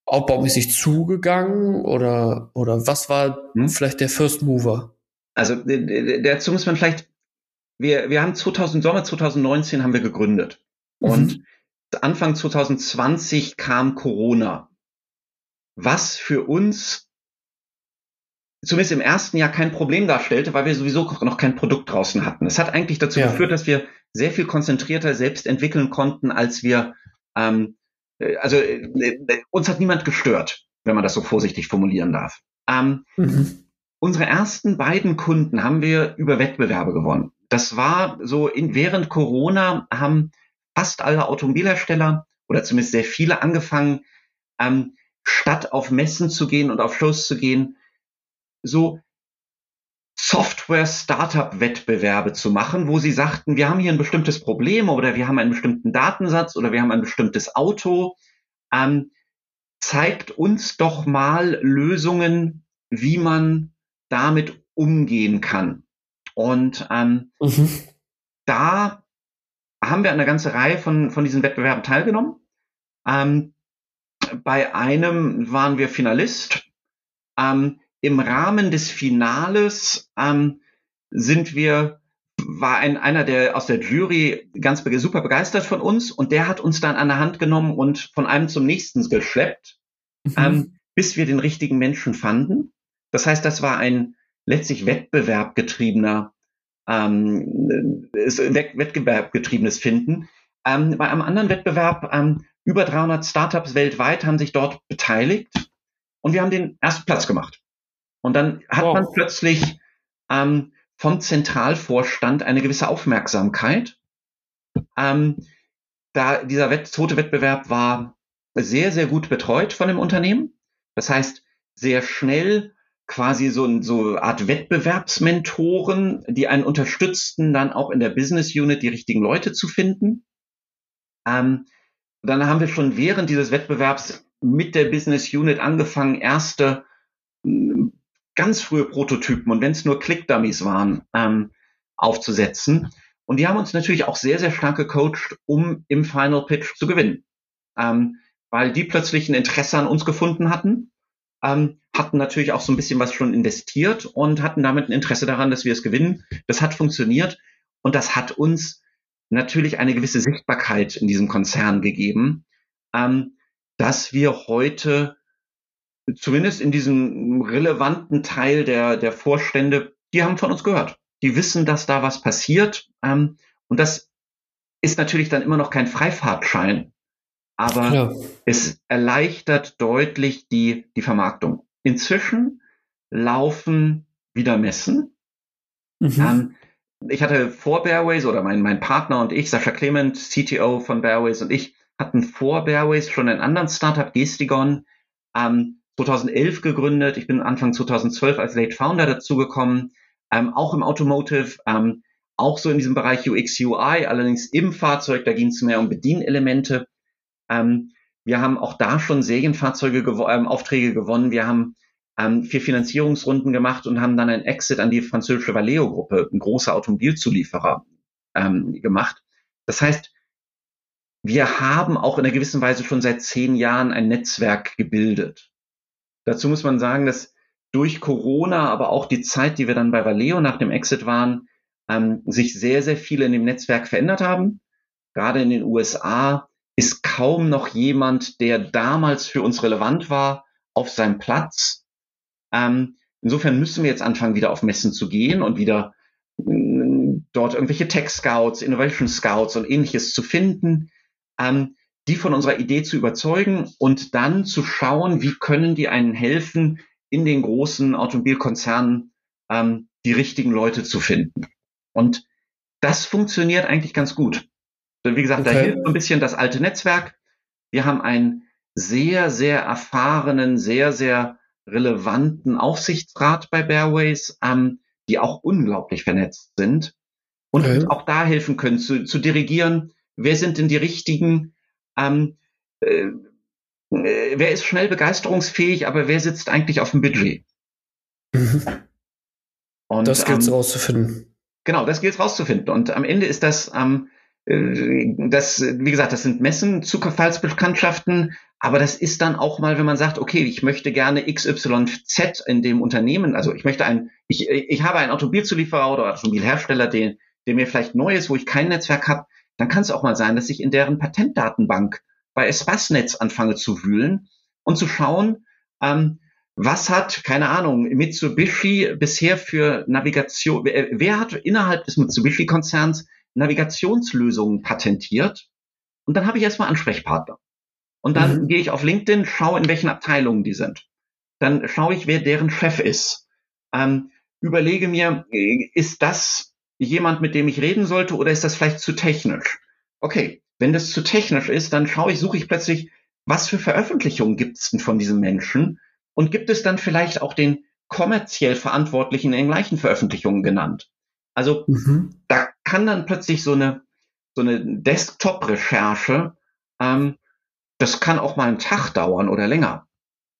aufbaumäßig zugegangen oder, oder was war hm? vielleicht der First Mover? Also dazu muss man vielleicht, wir, wir haben 2000, Sommer 2019 haben wir gegründet mhm. und Anfang 2020 kam Corona, was für uns zumindest im ersten Jahr kein Problem darstellte, weil wir sowieso noch kein Produkt draußen hatten. Es hat eigentlich dazu ja. geführt, dass wir sehr viel konzentrierter selbst entwickeln konnten, als wir, ähm, äh, also äh, äh, uns hat niemand gestört, wenn man das so vorsichtig formulieren darf. Ähm, mhm. Unsere ersten beiden Kunden haben wir über Wettbewerbe gewonnen. Das war so in, während Corona haben fast alle Automobilhersteller oder zumindest sehr viele angefangen, ähm, statt auf Messen zu gehen und auf Shows zu gehen, so Software-Startup-Wettbewerbe zu machen, wo sie sagten, wir haben hier ein bestimmtes Problem oder wir haben einen bestimmten Datensatz oder wir haben ein bestimmtes Auto. Ähm, zeigt uns doch mal Lösungen, wie man damit umgehen kann. Und ähm, mhm. da haben wir an einer ganzen Reihe von, von diesen Wettbewerben teilgenommen. Ähm, bei einem waren wir Finalist. Ähm, im Rahmen des Finales ähm, sind wir, war ein, einer der aus der Jury ganz super begeistert von uns und der hat uns dann an der Hand genommen und von einem zum nächsten geschleppt, mhm. ähm, bis wir den richtigen Menschen fanden. Das heißt, das war ein letztlich wettbewerbgetriebener, ähm, wettbewerbgetriebenes Finden. Ähm, bei einem anderen Wettbewerb, ähm, über 300 Startups weltweit haben sich dort beteiligt und wir haben den ersten Platz gemacht. Und dann hat wow. man plötzlich ähm, vom Zentralvorstand eine gewisse Aufmerksamkeit. Ähm, da dieser Wett zweite Wettbewerb war sehr, sehr gut betreut von dem Unternehmen. Das heißt, sehr schnell quasi so, so eine Art Wettbewerbsmentoren, die einen unterstützten, dann auch in der Business Unit die richtigen Leute zu finden. Ähm, dann haben wir schon während dieses Wettbewerbs mit der Business Unit angefangen, erste ganz frühe Prototypen und wenn es nur Click-Dummies waren, ähm, aufzusetzen. Und die haben uns natürlich auch sehr, sehr stark gecoacht, um im Final Pitch zu gewinnen. Ähm, weil die plötzlich ein Interesse an uns gefunden hatten, ähm, hatten natürlich auch so ein bisschen was schon investiert und hatten damit ein Interesse daran, dass wir es gewinnen. Das hat funktioniert und das hat uns natürlich eine gewisse Sichtbarkeit in diesem Konzern gegeben, ähm, dass wir heute zumindest in diesem relevanten Teil der, der Vorstände, die haben von uns gehört. Die wissen, dass da was passiert. Ähm, und das ist natürlich dann immer noch kein Freifahrtschein, aber ja. es erleichtert deutlich die, die Vermarktung. Inzwischen laufen wieder Messen. Mhm. Ähm, ich hatte vor Bearways oder mein, mein Partner und ich, Sascha Clement, CTO von Bearways und ich, hatten vor Bearways schon einen anderen Startup, Gestigon, ähm, 2011 gegründet. Ich bin Anfang 2012 als Late Founder dazugekommen, ähm, auch im Automotive, ähm, auch so in diesem Bereich UX, UI, allerdings im Fahrzeug, da ging es mehr um Bedienelemente. Ähm, wir haben auch da schon Serienfahrzeuge gew ähm, Aufträge gewonnen. Wir haben ähm, vier Finanzierungsrunden gemacht und haben dann ein Exit an die französische Valeo-Gruppe, ein großer Automobilzulieferer, ähm, gemacht. Das heißt, wir haben auch in einer gewissen Weise schon seit zehn Jahren ein Netzwerk gebildet. Dazu muss man sagen, dass durch Corona, aber auch die Zeit, die wir dann bei Valeo nach dem Exit waren, ähm, sich sehr, sehr viele in dem Netzwerk verändert haben. Gerade in den USA ist kaum noch jemand, der damals für uns relevant war, auf seinem Platz. Ähm, insofern müssen wir jetzt anfangen, wieder auf Messen zu gehen und wieder äh, dort irgendwelche Tech Scouts, Innovation Scouts und ähnliches zu finden, ähm, die von unserer Idee zu überzeugen und dann zu schauen, wie können die einen helfen, in den großen Automobilkonzernen ähm, die richtigen Leute zu finden. Und das funktioniert eigentlich ganz gut. Wie gesagt, okay. da hilft ein bisschen das alte Netzwerk. Wir haben einen sehr, sehr erfahrenen, sehr, sehr relevanten Aufsichtsrat bei Bearways, ähm, die auch unglaublich vernetzt sind und okay. auch da helfen können zu, zu dirigieren, wer sind denn die richtigen, ähm, äh, äh, wer ist schnell begeisterungsfähig, aber wer sitzt eigentlich auf dem Budget? Mhm. Und, das gilt ähm, rauszufinden. Genau, das gilt rauszufinden. Und am Ende ist das, ähm, äh, das, wie gesagt, das sind Messen, Zufallsbekanntschaften, aber das ist dann auch mal, wenn man sagt, okay, ich möchte gerne XYZ in dem Unternehmen, also ich möchte ein, ich, ich habe einen Automobilzulieferer oder Automobilhersteller, den, der mir vielleicht neu ist, wo ich kein Netzwerk habe, dann kann es auch mal sein, dass ich in deren Patentdatenbank bei Espassnetz anfange zu wühlen und zu schauen, ähm, was hat, keine Ahnung, Mitsubishi bisher für Navigation, wer, hat innerhalb des Mitsubishi-Konzerns Navigationslösungen patentiert? Und dann habe ich erstmal Ansprechpartner. Und dann mhm. gehe ich auf LinkedIn, schaue, in welchen Abteilungen die sind. Dann schaue ich, wer deren Chef ist. Ähm, überlege mir, ist das jemand, mit dem ich reden sollte, oder ist das vielleicht zu technisch? Okay, wenn das zu technisch ist, dann schaue ich, suche ich plötzlich, was für Veröffentlichungen gibt es denn von diesem Menschen? Und gibt es dann vielleicht auch den kommerziell Verantwortlichen in den gleichen Veröffentlichungen genannt? Also mhm. da kann dann plötzlich so eine, so eine Desktop-Recherche, ähm, das kann auch mal einen Tag dauern oder länger.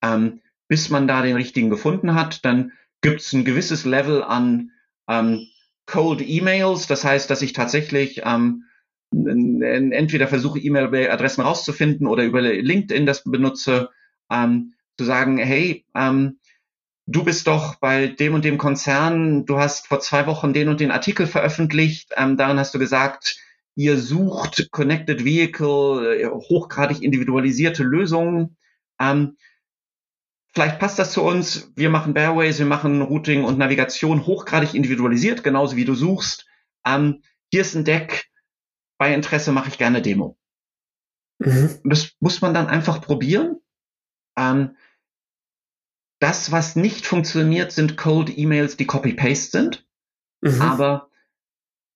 Ähm, bis man da den richtigen gefunden hat, dann gibt es ein gewisses Level an ähm, Cold Emails, das heißt, dass ich tatsächlich ähm, entweder versuche, E-Mail-Adressen rauszufinden oder über LinkedIn das benutze, ähm, zu sagen, hey, ähm, du bist doch bei dem und dem Konzern, du hast vor zwei Wochen den und den Artikel veröffentlicht, ähm, darin hast du gesagt, ihr sucht Connected Vehicle, äh, hochgradig individualisierte Lösungen. Ähm, vielleicht passt das zu uns. Wir machen Bearways, wir machen Routing und Navigation hochgradig individualisiert, genauso wie du suchst. Ähm, hier ist ein Deck. Bei Interesse mache ich gerne Demo. Mhm. Das muss man dann einfach probieren. Ähm, das, was nicht funktioniert, sind Cold E-Mails, die Copy-Paste sind. Mhm. Aber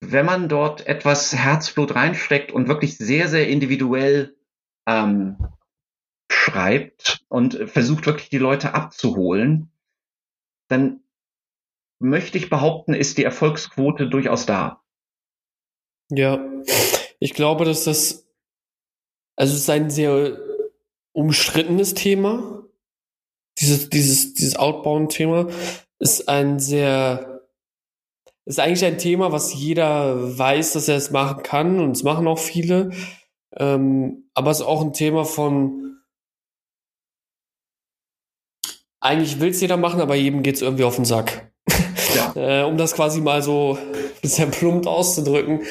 wenn man dort etwas Herzblut reinsteckt und wirklich sehr, sehr individuell ähm, schreibt und versucht wirklich die Leute abzuholen, dann möchte ich behaupten, ist die Erfolgsquote durchaus da. Ja, ich glaube, dass das, also es ist ein sehr umstrittenes Thema. Dieses, dieses, dieses Outbound-Thema ist ein sehr, ist eigentlich ein Thema, was jeder weiß, dass er es machen kann und es machen auch viele. Ähm, aber es ist auch ein Thema von, eigentlich will es jeder machen, aber jedem geht es irgendwie auf den Sack. Ja. äh, um das quasi mal so ein bisschen plump auszudrücken.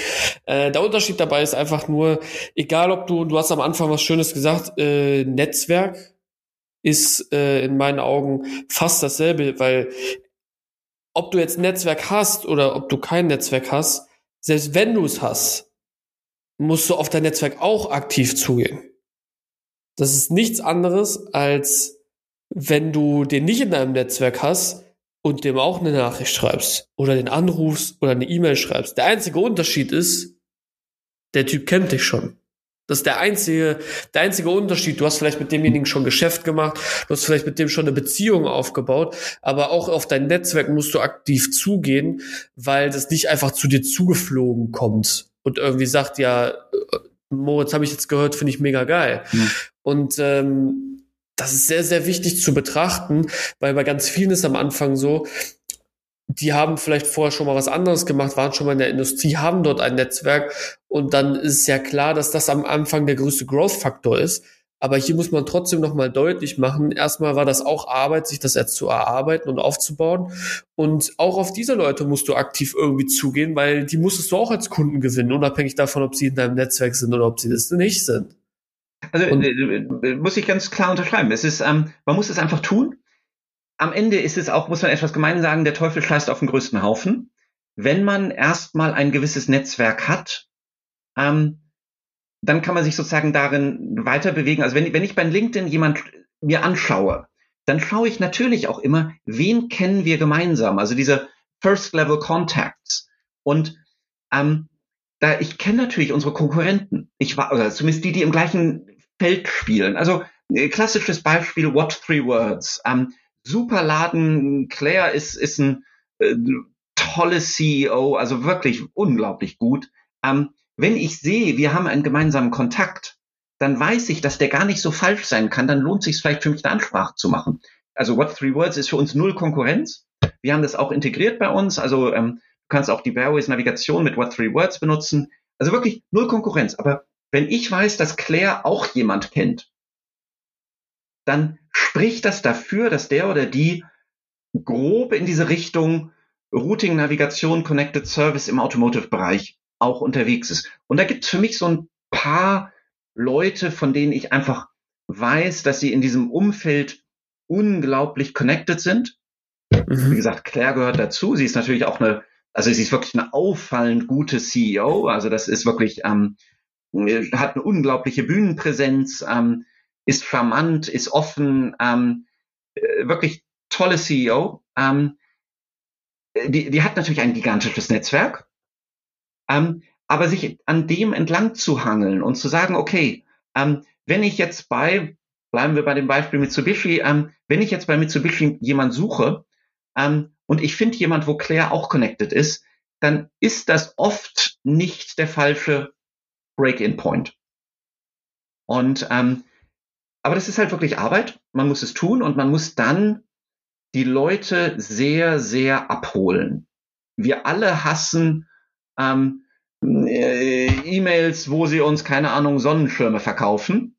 Äh, der Unterschied dabei ist einfach nur, egal ob du, du hast am Anfang was Schönes gesagt, äh, Netzwerk ist äh, in meinen Augen fast dasselbe, weil ob du jetzt ein Netzwerk hast oder ob du kein Netzwerk hast, selbst wenn du es hast, musst du auf dein Netzwerk auch aktiv zugehen. Das ist nichts anderes, als wenn du den nicht in deinem Netzwerk hast und dem auch eine Nachricht schreibst oder den anrufst oder eine E-Mail schreibst. Der einzige Unterschied ist, der Typ kennt dich schon. Das ist der einzige, der einzige Unterschied. Du hast vielleicht mit demjenigen schon Geschäft gemacht, du hast vielleicht mit dem schon eine Beziehung aufgebaut, aber auch auf dein Netzwerk musst du aktiv zugehen, weil das nicht einfach zu dir zugeflogen kommt und irgendwie sagt, ja, äh, Moritz, habe ich jetzt gehört, finde ich mega geil. Mhm. Und ähm, das ist sehr, sehr wichtig zu betrachten, weil bei ganz vielen ist am Anfang so, die haben vielleicht vorher schon mal was anderes gemacht, waren schon mal in der Industrie, haben dort ein Netzwerk und dann ist ja klar, dass das am Anfang der größte Growth-Faktor ist. Aber hier muss man trotzdem nochmal deutlich machen, erstmal war das auch Arbeit, sich das jetzt zu erarbeiten und aufzubauen. Und auch auf diese Leute musst du aktiv irgendwie zugehen, weil die musstest du auch als Kunden gewinnen, unabhängig davon, ob sie in deinem Netzwerk sind oder ob sie das nicht sind. Also und, äh, äh, muss ich ganz klar unterschreiben. Es ist, ähm, man muss es einfach tun am Ende ist es auch, muss man etwas gemein sagen, der Teufel scheißt auf den größten Haufen. Wenn man erstmal ein gewisses Netzwerk hat, ähm, dann kann man sich sozusagen darin weiter bewegen. Also wenn, wenn ich bei LinkedIn jemand mir anschaue, dann schaue ich natürlich auch immer, wen kennen wir gemeinsam, also diese First Level Contacts. Und ähm, da ich kenne natürlich unsere Konkurrenten. Ich war, oder zumindest die, die im gleichen Feld spielen. Also äh, klassisches Beispiel What Three Words. Ähm, super Laden. Claire ist, ist ein äh, tolles CEO, also wirklich unglaublich gut. Ähm, wenn ich sehe, wir haben einen gemeinsamen Kontakt, dann weiß ich, dass der gar nicht so falsch sein kann. Dann lohnt sich vielleicht für mich eine Ansprache zu machen. Also What Three Words ist für uns null Konkurrenz. Wir haben das auch integriert bei uns. Also ähm, du kannst auch die Bearways Navigation mit What Three Words benutzen. Also wirklich null Konkurrenz. Aber wenn ich weiß, dass Claire auch jemand kennt, dann spricht das dafür, dass der oder die grob in diese Richtung Routing, Navigation, Connected Service im Automotive-Bereich auch unterwegs ist. Und da gibt es für mich so ein paar Leute, von denen ich einfach weiß, dass sie in diesem Umfeld unglaublich connected sind. Mhm. Wie gesagt, Claire gehört dazu. Sie ist natürlich auch eine, also sie ist wirklich eine auffallend gute CEO. Also das ist wirklich, ähm, hat eine unglaubliche Bühnenpräsenz. Ähm, ist charmant, ist offen, ähm, äh, wirklich tolle CEO. Ähm, die, die hat natürlich ein gigantisches Netzwerk, ähm, aber sich an dem entlang zu hangeln und zu sagen, okay, ähm, wenn ich jetzt bei, bleiben wir bei dem Beispiel Mitsubishi, ähm, wenn ich jetzt bei Mitsubishi jemand suche ähm, und ich finde jemand, wo Claire auch connected ist, dann ist das oft nicht der falsche Break-in-Point. Und ähm, aber das ist halt wirklich Arbeit. Man muss es tun und man muss dann die Leute sehr, sehr abholen. Wir alle hassen ähm, äh, E-Mails, wo sie uns, keine Ahnung, Sonnenschirme verkaufen.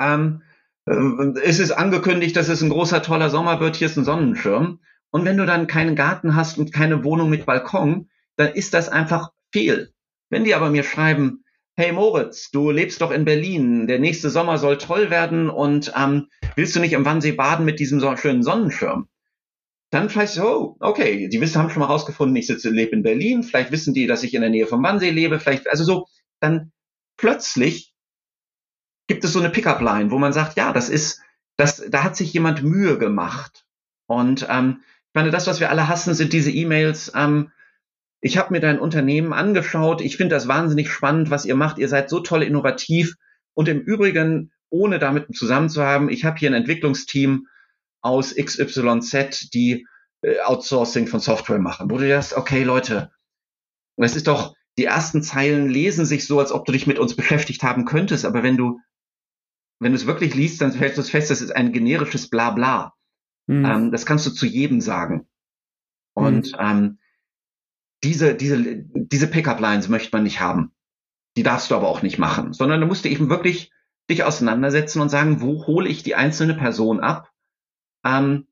Ähm, äh, es ist angekündigt, dass es ein großer, toller Sommer wird, hier ist ein Sonnenschirm. Und wenn du dann keinen Garten hast und keine Wohnung mit Balkon, dann ist das einfach fehl. Wenn die aber mir schreiben, hey Moritz, du lebst doch in Berlin, der nächste Sommer soll toll werden und ähm, willst du nicht im Wannsee baden mit diesem so schönen Sonnenschirm? Dann vielleicht so, okay, die wissen, haben schon mal rausgefunden, ich sitze, lebe in Berlin, vielleicht wissen die, dass ich in der Nähe vom Wannsee lebe, vielleicht, also so, dann plötzlich gibt es so eine Pickup-Line, wo man sagt, ja, das ist, das, da hat sich jemand Mühe gemacht. Und ähm, ich meine, das, was wir alle hassen, sind diese E-Mails, ähm, ich habe mir dein Unternehmen angeschaut. Ich finde das wahnsinnig spannend, was ihr macht. Ihr seid so toll innovativ. Und im Übrigen, ohne damit zusammen zu haben, ich habe hier ein Entwicklungsteam aus XYZ, die äh, Outsourcing von Software machen. Wo du sagst, okay, Leute, das ist doch, die ersten Zeilen lesen sich so, als ob du dich mit uns beschäftigt haben könntest. Aber wenn du, wenn du es wirklich liest, dann stellst du fest, das ist ein generisches Blabla. Mhm. Ähm, das kannst du zu jedem sagen. Und mhm. ähm, diese, diese, diese Pickup-Lines möchte man nicht haben. Die darfst du aber auch nicht machen, sondern du musst eben wirklich dich auseinandersetzen und sagen, wo hole ich die einzelne Person ab, ähm,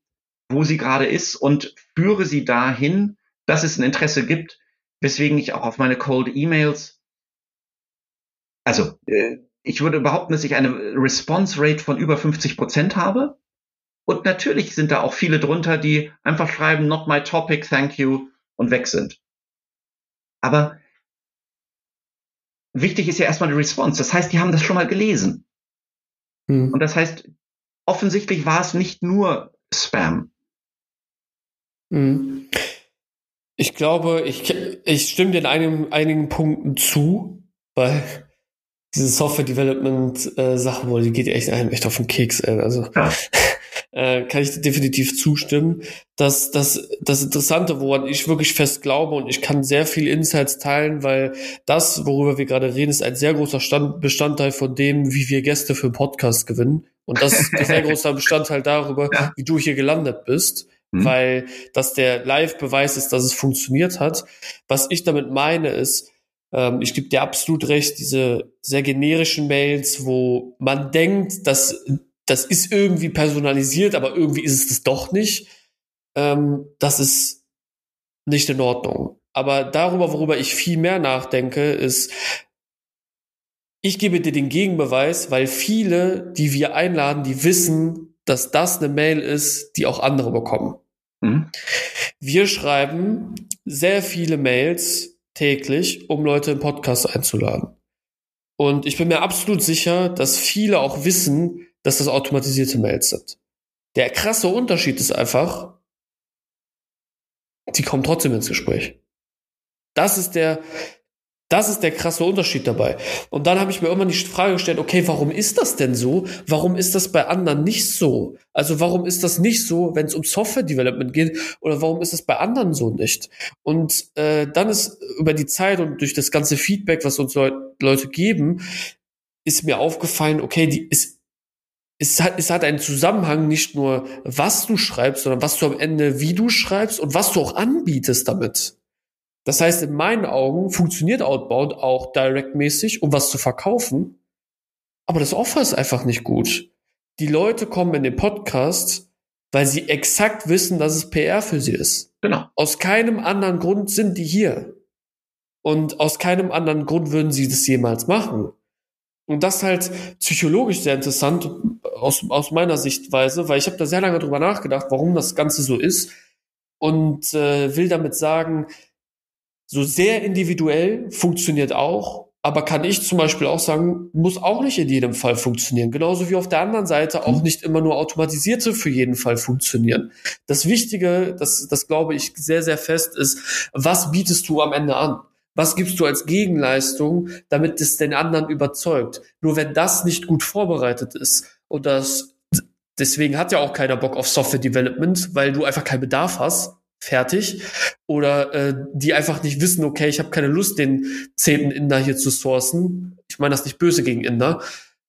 wo sie gerade ist und führe sie dahin, dass es ein Interesse gibt, weswegen ich auch auf meine Cold E-Mails, also äh, ich würde behaupten, dass ich eine Response Rate von über 50 Prozent habe. Und natürlich sind da auch viele drunter, die einfach schreiben, not my topic, thank you und weg sind. Aber wichtig ist ja erstmal die Response. Das heißt, die haben das schon mal gelesen. Hm. Und das heißt, offensichtlich war es nicht nur Spam. Hm. Ich glaube, ich, ich stimme dir in einigen, einigen Punkten zu, weil diese Software Development äh, Sache, wo die geht echt einem echt auf den Keks, ey. Also ja. äh, kann ich definitiv zustimmen. dass das, das Interessante, woran ich wirklich fest glaube, und ich kann sehr viel Insights teilen, weil das, worüber wir gerade reden, ist ein sehr großer Stand, Bestandteil von dem, wie wir Gäste für einen Podcast gewinnen. Und das ist ein sehr großer Bestandteil darüber, ja. wie du hier gelandet bist. Mhm. Weil das der Live-Beweis ist, dass es funktioniert hat. Was ich damit meine, ist, ähm, ich gebe dir absolut recht, diese sehr generischen Mails, wo man denkt, dass das ist irgendwie personalisiert, aber irgendwie ist es das doch nicht. Ähm, das ist nicht in Ordnung. Aber darüber, worüber ich viel mehr nachdenke, ist, ich gebe dir den Gegenbeweis, weil viele, die wir einladen, die wissen, dass das eine Mail ist, die auch andere bekommen. Mhm. Wir schreiben sehr viele Mails täglich, um Leute im Podcast einzuladen. Und ich bin mir absolut sicher, dass viele auch wissen, dass das automatisierte Mails sind. Der krasse Unterschied ist einfach, die kommen trotzdem ins Gespräch. Das ist der, das ist der krasse Unterschied dabei. Und dann habe ich mir irgendwann die Frage gestellt, okay, warum ist das denn so? Warum ist das bei anderen nicht so? Also warum ist das nicht so, wenn es um Software Development geht? Oder warum ist es bei anderen so nicht? Und äh, dann ist über die Zeit und durch das ganze Feedback, was uns Leut Leute geben, ist mir aufgefallen, okay, die ist es hat, es hat einen Zusammenhang nicht nur, was du schreibst, sondern was du am Ende, wie du schreibst und was du auch anbietest damit. Das heißt, in meinen Augen funktioniert Outbound auch directmäßig, um was zu verkaufen. Aber das Offer ist einfach nicht gut. Die Leute kommen in den Podcast, weil sie exakt wissen, dass es PR für sie ist. Genau. Aus keinem anderen Grund sind die hier. Und aus keinem anderen Grund würden sie das jemals machen. Und das halt psychologisch sehr interessant aus, aus meiner Sichtweise, weil ich habe da sehr lange drüber nachgedacht, warum das Ganze so ist. Und äh, will damit sagen, so sehr individuell funktioniert auch, aber kann ich zum Beispiel auch sagen, muss auch nicht in jedem Fall funktionieren. Genauso wie auf der anderen Seite auch mhm. nicht immer nur automatisierte für jeden Fall funktionieren. Das Wichtige, das, das glaube ich sehr, sehr fest ist, was bietest du am Ende an? Was gibst du als Gegenleistung, damit es den anderen überzeugt? Nur wenn das nicht gut vorbereitet ist und das Deswegen hat ja auch keiner Bock auf Software Development, weil du einfach keinen Bedarf hast fertig oder äh, die einfach nicht wissen, okay, ich habe keine Lust, den zehnten Inder hier zu sourcen. Ich meine das nicht böse gegen Inder.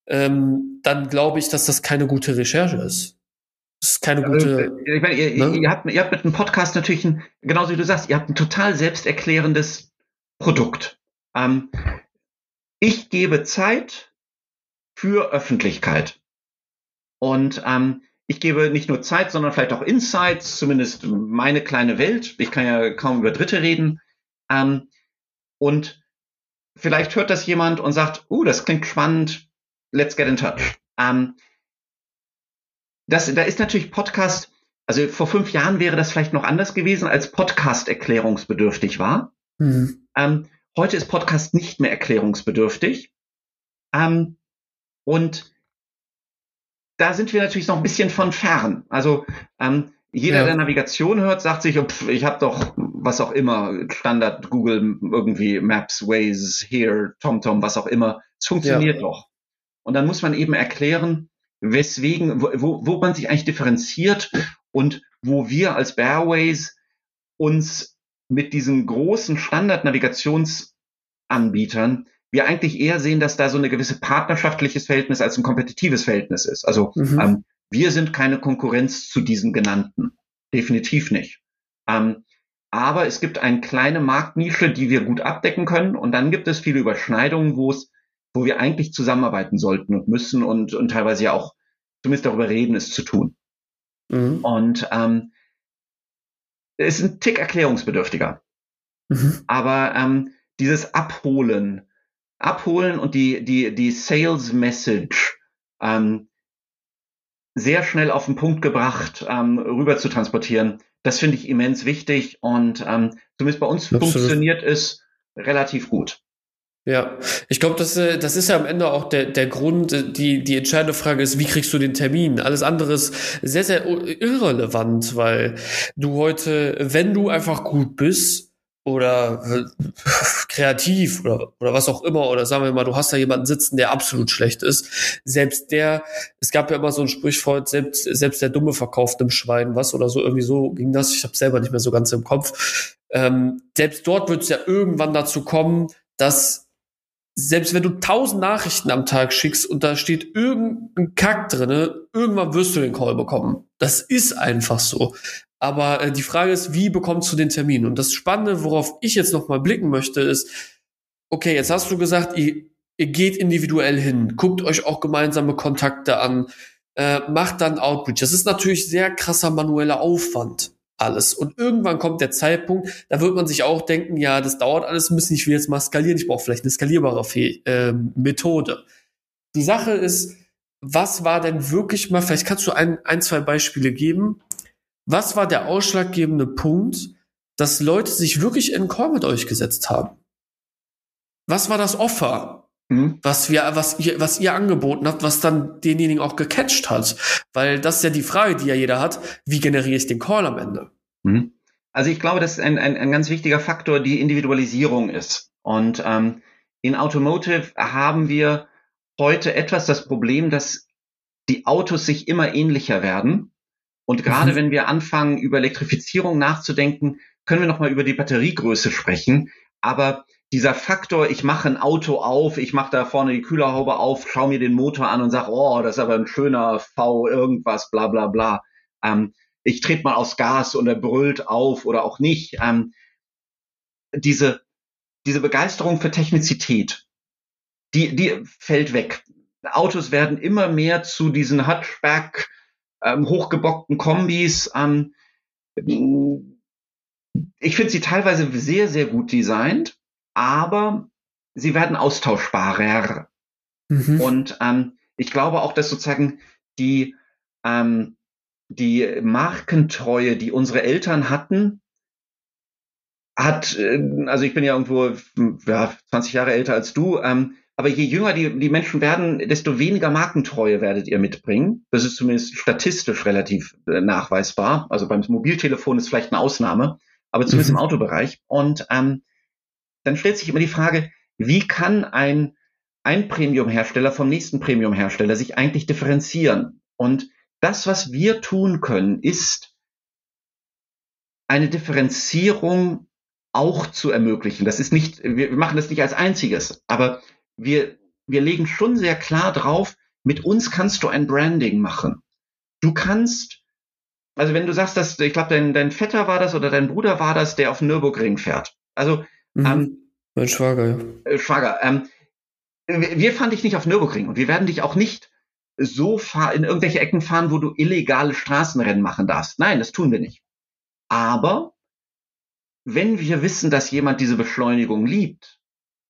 Ähm, dann glaube ich, dass das keine gute Recherche ist. Das ist keine gute. Also, ich meine, ihr, ne? ihr, habt, ihr habt mit dem Podcast natürlich ein, genauso wie du sagst, ihr habt ein total selbsterklärendes Produkt. Ähm, ich gebe Zeit für Öffentlichkeit. Und ähm, ich gebe nicht nur Zeit, sondern vielleicht auch Insights, zumindest meine kleine Welt. Ich kann ja kaum über Dritte reden. Ähm, und vielleicht hört das jemand und sagt, uh, das klingt spannend, let's get in touch. Ähm, das, da ist natürlich Podcast, also vor fünf Jahren wäre das vielleicht noch anders gewesen, als Podcast erklärungsbedürftig war. Mhm. Ähm, heute ist Podcast nicht mehr erklärungsbedürftig. Ähm, und da sind wir natürlich noch ein bisschen von fern. Also ähm, jeder, ja. der Navigation hört, sagt sich, pff, ich habe doch was auch immer, Standard Google irgendwie Maps, Waze, Here, TomTom, was auch immer. Es funktioniert ja. doch. Und dann muss man eben erklären, weswegen, wo, wo man sich eigentlich differenziert und wo wir als Bearways uns mit diesen großen Standard-Navigationsanbietern wir eigentlich eher sehen, dass da so eine gewisse partnerschaftliches Verhältnis als ein kompetitives Verhältnis ist. Also mhm. ähm, wir sind keine Konkurrenz zu diesen genannten. Definitiv nicht. Ähm, Aber es gibt eine kleine Marktnische, die wir gut abdecken können. Und dann gibt es viele Überschneidungen, wo es, wo wir eigentlich zusammenarbeiten sollten und müssen und, und teilweise ja auch zumindest darüber reden, es zu tun. Mhm. Und ähm, es ist ein Tick erklärungsbedürftiger. Mhm. Aber ähm, dieses Abholen, Abholen und die, die, die Sales Message ähm, sehr schnell auf den Punkt gebracht, ähm, rüber zu transportieren, das finde ich immens wichtig und ähm, zumindest bei uns Absolut. funktioniert es relativ gut. Ja, ich glaube, das, äh, das ist ja am Ende auch der, der Grund. Äh, die, die entscheidende Frage ist, wie kriegst du den Termin? Alles andere ist sehr, sehr irrelevant, weil du heute, wenn du einfach gut bist, oder äh, kreativ oder, oder was auch immer, oder sagen wir mal, du hast da jemanden sitzen, der absolut schlecht ist. Selbst der, es gab ja immer so ein Sprichwort, selbst, selbst der Dumme verkauft dem Schwein was oder so, irgendwie so ging das. Ich habe selber nicht mehr so ganz im Kopf. Ähm, selbst dort wird es ja irgendwann dazu kommen, dass selbst wenn du tausend Nachrichten am Tag schickst und da steht irgendein Kack drinne, irgendwann wirst du den Call bekommen. Das ist einfach so. Aber äh, die Frage ist, wie bekommst du den Termin? Und das Spannende, worauf ich jetzt noch mal blicken möchte, ist, okay, jetzt hast du gesagt, ihr, ihr geht individuell hin, guckt euch auch gemeinsame Kontakte an, äh, macht dann Outreach. Das ist natürlich sehr krasser manueller Aufwand alles. Und irgendwann kommt der Zeitpunkt, da wird man sich auch denken, ja, das dauert alles ein bisschen, ich will jetzt mal skalieren, ich brauche vielleicht eine skalierbare Fe äh, Methode. Die Sache ist, was war denn wirklich mal, vielleicht kannst du ein, ein, zwei Beispiele geben, was war der ausschlaggebende Punkt, dass Leute sich wirklich in Call mit euch gesetzt haben? Was war das Offer, mhm. was wir, was ihr, was ihr angeboten habt, was dann denjenigen auch gecatcht hat? Weil das ist ja die Frage, die ja jeder hat. Wie generiere ich den Call am Ende? Mhm. Also ich glaube, dass ein, ein, ein ganz wichtiger Faktor die Individualisierung ist. Und ähm, in Automotive haben wir heute etwas das Problem, dass die Autos sich immer ähnlicher werden und gerade mhm. wenn wir anfangen, über Elektrifizierung nachzudenken, können wir nochmal über die Batteriegröße sprechen. Aber dieser Faktor, ich mache ein Auto auf, ich mache da vorne die Kühlerhaube auf, schaue mir den Motor an und sage, oh, das ist aber ein schöner V, irgendwas, bla bla bla. Ähm, ich trete mal aufs Gas und er brüllt auf oder auch nicht. Ähm, diese, diese Begeisterung für Technizität, die, die fällt weg. Autos werden immer mehr zu diesen Hatchback, ähm, hochgebockten Kombis. Ähm, ich finde sie teilweise sehr, sehr gut designt, aber sie werden austauschbarer. Mhm. Und ähm, ich glaube auch, dass sozusagen die, ähm, die Markentreue, die unsere Eltern hatten, hat, äh, also ich bin ja irgendwo ja, 20 Jahre älter als du, ähm, aber je jünger die, die Menschen werden, desto weniger Markentreue werdet ihr mitbringen. Das ist zumindest statistisch relativ äh, nachweisbar. Also beim Mobiltelefon ist vielleicht eine Ausnahme, aber zumindest mhm. im Autobereich. Und ähm, dann stellt sich immer die Frage, wie kann ein, ein Premium-Hersteller vom nächsten Premium-Hersteller sich eigentlich differenzieren? Und das, was wir tun können, ist eine Differenzierung auch zu ermöglichen. Das ist nicht, wir machen das nicht als einziges, aber wir, wir legen schon sehr klar drauf, mit uns kannst du ein Branding machen. Du kannst, also wenn du sagst, dass, ich glaube, dein, dein Vetter war das oder dein Bruder war das, der auf Nürburgring fährt. Also, mhm. ähm, mein Schwager, ja. Äh, Schwager, ähm, wir, fahren dich nicht auf Nürburgring und wir werden dich auch nicht so in irgendwelche Ecken fahren, wo du illegale Straßenrennen machen darfst. Nein, das tun wir nicht. Aber wenn wir wissen, dass jemand diese Beschleunigung liebt,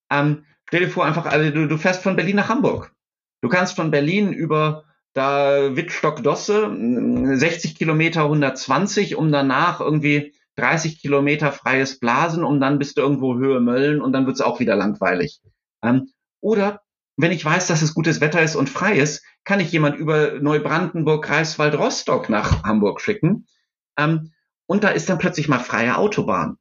ähm, Stell dir vor, einfach, also du, du fährst von Berlin nach Hamburg. Du kannst von Berlin über da Wittstock-Dosse 60 Kilometer 120, um danach irgendwie 30 Kilometer freies Blasen, um dann bist du irgendwo Höhe Mölln und dann wird's auch wieder langweilig. Ähm, oder wenn ich weiß, dass es gutes Wetter ist und frei ist, kann ich jemand über Neubrandenburg, Greifswald, Rostock nach Hamburg schicken. Ähm, und da ist dann plötzlich mal freie Autobahn.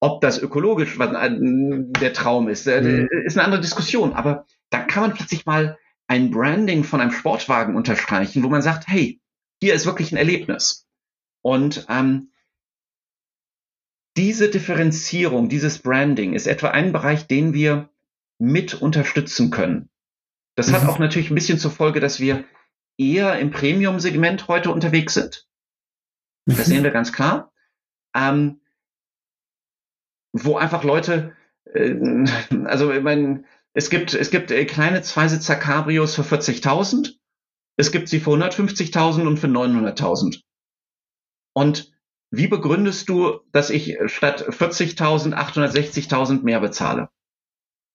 Ob das ökologisch der Traum ist, äh, mhm. ist eine andere Diskussion. Aber da kann man plötzlich mal ein Branding von einem Sportwagen unterstreichen, wo man sagt, hey, hier ist wirklich ein Erlebnis. Und ähm, diese Differenzierung, dieses Branding ist etwa ein Bereich, den wir mit unterstützen können. Das mhm. hat auch natürlich ein bisschen zur Folge, dass wir eher im Premium-Segment heute unterwegs sind. Das mhm. sehen wir ganz klar. Ähm, wo einfach Leute, äh, also ich meine, es gibt, es gibt äh, kleine Zweisitzer Cabrios für 40.000, es gibt sie für 150.000 und für 900.000. Und wie begründest du, dass ich statt 40.000 860.000 mehr bezahle?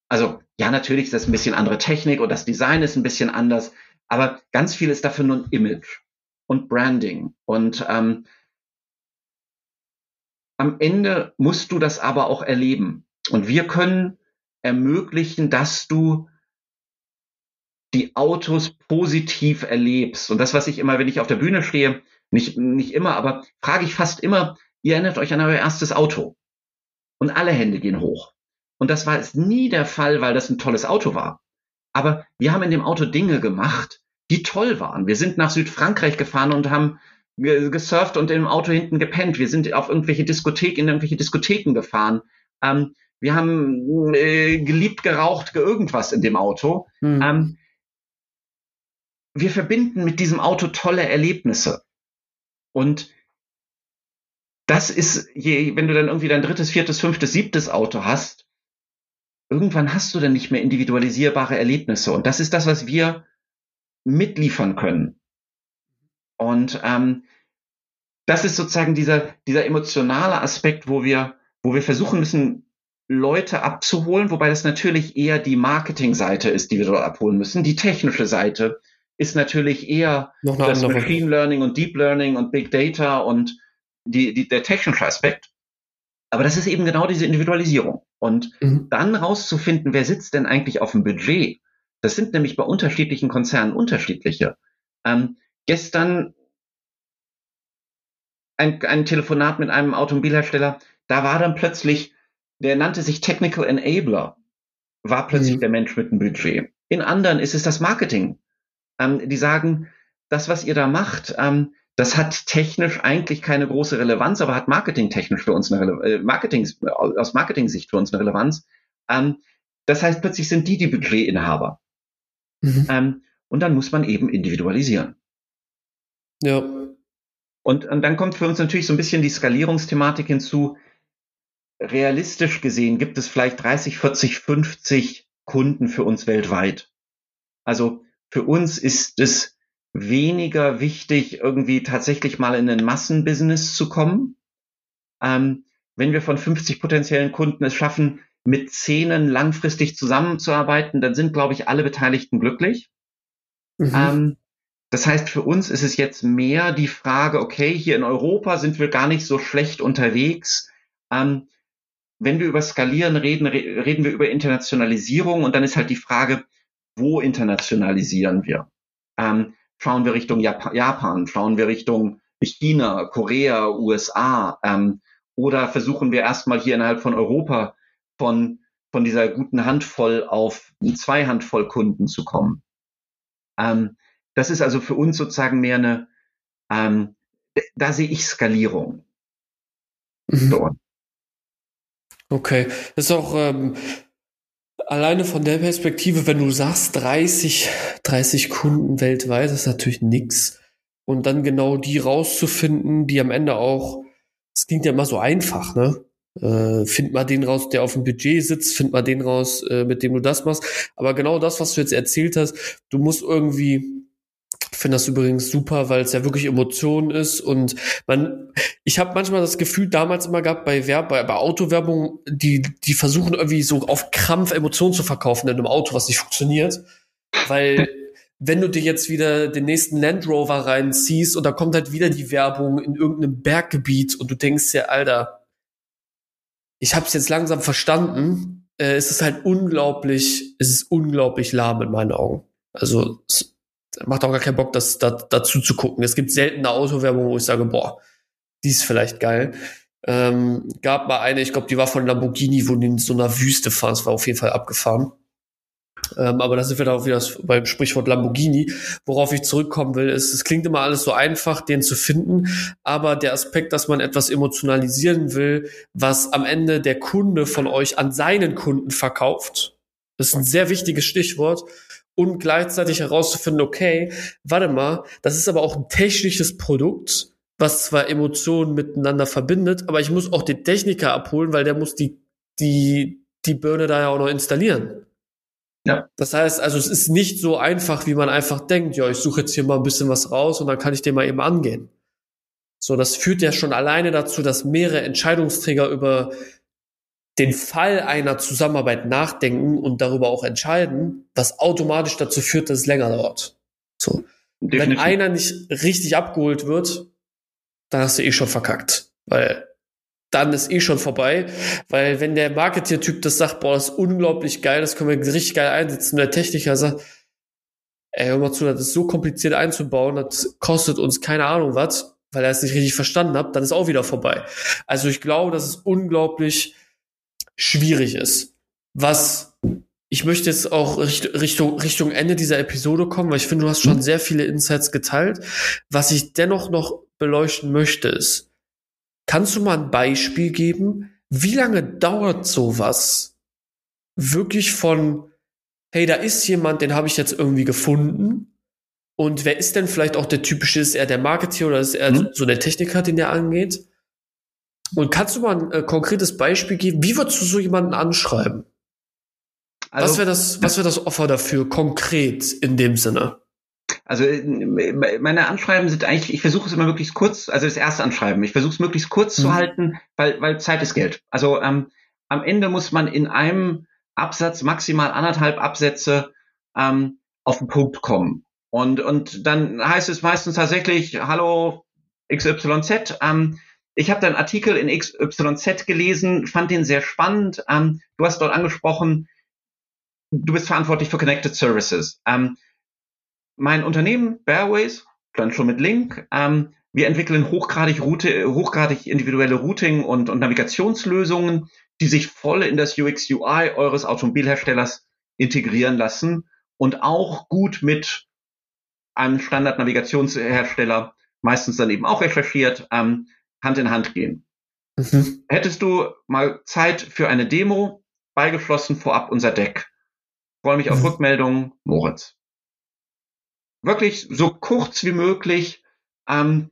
Also ja, natürlich ist das ein bisschen andere Technik und das Design ist ein bisschen anders, aber ganz viel ist dafür nur ein Image und Branding. Und ähm, am Ende musst du das aber auch erleben. Und wir können ermöglichen, dass du die Autos positiv erlebst. Und das, was ich immer, wenn ich auf der Bühne stehe, nicht, nicht immer, aber frage ich fast immer, ihr erinnert euch an euer erstes Auto. Und alle Hände gehen hoch. Und das war es nie der Fall, weil das ein tolles Auto war. Aber wir haben in dem Auto Dinge gemacht, die toll waren. Wir sind nach Südfrankreich gefahren und haben gesurft und im Auto hinten gepennt. Wir sind auf irgendwelche Diskotheken, in irgendwelche Diskotheken gefahren. Ähm, wir haben äh, geliebt, geraucht, ge irgendwas in dem Auto. Hm. Ähm, wir verbinden mit diesem Auto tolle Erlebnisse. Und das ist, je, wenn du dann irgendwie dein drittes, viertes, fünftes, siebtes Auto hast, irgendwann hast du dann nicht mehr individualisierbare Erlebnisse. Und das ist das, was wir mitliefern können. Und ähm, das ist sozusagen dieser, dieser emotionale Aspekt, wo wir, wo wir versuchen müssen, Leute abzuholen, wobei das natürlich eher die Marketingseite ist, die wir dort abholen müssen. Die technische Seite ist natürlich eher das andere. Machine Learning und Deep Learning und Big Data und die, die, der technische Aspekt. Aber das ist eben genau diese Individualisierung. Und mhm. dann rauszufinden, wer sitzt denn eigentlich auf dem Budget, das sind nämlich bei unterschiedlichen Konzernen unterschiedliche. Ähm, gestern ein, ein Telefonat mit einem Automobilhersteller, da war dann plötzlich, der nannte sich Technical Enabler, war plötzlich mhm. der Mensch mit dem Budget. In anderen ist es das Marketing. Ähm, die sagen, das, was ihr da macht, ähm, das hat technisch eigentlich keine große Relevanz, aber hat marketingtechnisch für uns eine Rele äh, Marketing, aus Marketing-Sicht für uns eine Relevanz. Ähm, das heißt, plötzlich sind die die Budgetinhaber. Mhm. Ähm, und dann muss man eben individualisieren. Ja. Und, und dann kommt für uns natürlich so ein bisschen die Skalierungsthematik hinzu. Realistisch gesehen gibt es vielleicht 30, 40, 50 Kunden für uns weltweit. Also für uns ist es weniger wichtig, irgendwie tatsächlich mal in ein Massenbusiness zu kommen. Ähm, wenn wir von 50 potenziellen Kunden es schaffen, mit Szenen langfristig zusammenzuarbeiten, dann sind, glaube ich, alle Beteiligten glücklich. Mhm. Ähm, das heißt, für uns ist es jetzt mehr die Frage, okay, hier in Europa sind wir gar nicht so schlecht unterwegs. Ähm, wenn wir über Skalieren reden, re reden wir über Internationalisierung und dann ist halt die Frage, wo internationalisieren wir? Ähm, schauen wir Richtung Jap Japan, schauen wir Richtung China, Korea, USA ähm, oder versuchen wir erstmal hier innerhalb von Europa von, von dieser guten Handvoll auf zwei Handvoll Kunden zu kommen. Ähm, das ist also für uns sozusagen mehr eine, ähm, da sehe ich Skalierung. Mhm. So. Okay, das ist auch ähm, alleine von der Perspektive, wenn du sagst 30, 30 Kunden weltweit, das ist natürlich nix. Und dann genau die rauszufinden, die am Ende auch, das klingt ja immer so einfach, ne? Äh, find mal den raus, der auf dem Budget sitzt, find mal den raus, äh, mit dem du das machst. Aber genau das, was du jetzt erzählt hast, du musst irgendwie, finde das übrigens super, weil es ja wirklich Emotion ist und man, ich habe manchmal das Gefühl damals immer gehabt bei Werb, bei, bei Autowerbung, die die versuchen irgendwie so auf Krampf Emotionen zu verkaufen in einem Auto, was nicht funktioniert, weil wenn du dir jetzt wieder den nächsten Land Rover reinziehst und da kommt halt wieder die Werbung in irgendeinem Berggebiet und du denkst dir, Alter, ich habe es jetzt langsam verstanden. Äh, es ist halt unglaublich, es ist unglaublich lahm in meinen Augen. Also macht auch gar keinen Bock, das da, dazu zu gucken. Es gibt seltene Autowerbung, wo ich sage, boah, die ist vielleicht geil. Ähm, gab mal eine, ich glaube, die war von Lamborghini, wo die in so einer Wüste fahren. Es war auf jeden Fall abgefahren. Ähm, aber da sind wir dann auch wieder beim Sprichwort Lamborghini. Worauf ich zurückkommen will, ist, es klingt immer alles so einfach, den zu finden, aber der Aspekt, dass man etwas emotionalisieren will, was am Ende der Kunde von euch an seinen Kunden verkauft, das ist ein sehr wichtiges Stichwort. Und gleichzeitig herauszufinden, okay, warte mal, das ist aber auch ein technisches Produkt, was zwar Emotionen miteinander verbindet, aber ich muss auch den Techniker abholen, weil der muss die die die Birne da ja auch noch installieren. Ja. Das heißt, also es ist nicht so einfach, wie man einfach denkt, ja, ich suche jetzt hier mal ein bisschen was raus und dann kann ich den mal eben angehen. So, das führt ja schon alleine dazu, dass mehrere Entscheidungsträger über den Fall einer Zusammenarbeit nachdenken und darüber auch entscheiden, was automatisch dazu führt, dass es länger dauert. So. Definitiv. Wenn einer nicht richtig abgeholt wird, dann hast du eh schon verkackt. Weil dann ist eh schon vorbei. Weil wenn der Marketing-Typ das sagt, boah, das ist unglaublich geil, das können wir richtig geil einsetzen, und der Techniker sagt, ey, hör mal zu, das ist so kompliziert einzubauen, das kostet uns keine Ahnung was, weil er es nicht richtig verstanden hat, dann ist auch wieder vorbei. Also ich glaube, dass es unglaublich schwierig ist. Was ich möchte jetzt auch Richtung, Richtung Ende dieser Episode kommen, weil ich finde, du hast schon sehr viele Insights geteilt. Was ich dennoch noch beleuchten möchte, ist, kannst du mal ein Beispiel geben, wie lange dauert sowas wirklich von, hey, da ist jemand, den habe ich jetzt irgendwie gefunden. Und wer ist denn vielleicht auch der typische, ist er der Marketeer oder ist er mhm. so der Techniker, den der angeht? Und kannst du mal ein äh, konkretes Beispiel geben? Wie würdest du so jemanden anschreiben? Also, was wäre das, was wäre das Offer dafür konkret in dem Sinne? Also äh, meine Anschreiben sind eigentlich, ich versuche es immer möglichst kurz, also das erste Anschreiben, ich versuche es möglichst kurz mhm. zu halten, weil, weil Zeit ist Geld. Also ähm, am Ende muss man in einem Absatz, maximal anderthalb Absätze ähm, auf den Punkt kommen. Und, und dann heißt es meistens tatsächlich, hallo XYZ, ähm, ich habe deinen Artikel in XYZ gelesen, fand den sehr spannend. Ähm, du hast dort angesprochen, du bist verantwortlich für Connected Services. Ähm, mein Unternehmen, Bearways, dann schon mit Link, ähm, wir entwickeln hochgradig, Route, hochgradig individuelle Routing- und, und Navigationslösungen, die sich voll in das UX-UI eures Automobilherstellers integrieren lassen und auch gut mit einem Standard-Navigationshersteller, meistens dann eben auch recherchiert, ähm, Hand in Hand gehen. Mhm. Hättest du mal Zeit für eine Demo, beigeschlossen vorab unser Deck. Freue mich auf mhm. Rückmeldungen, Moritz. Wirklich so kurz wie möglich. Ähm,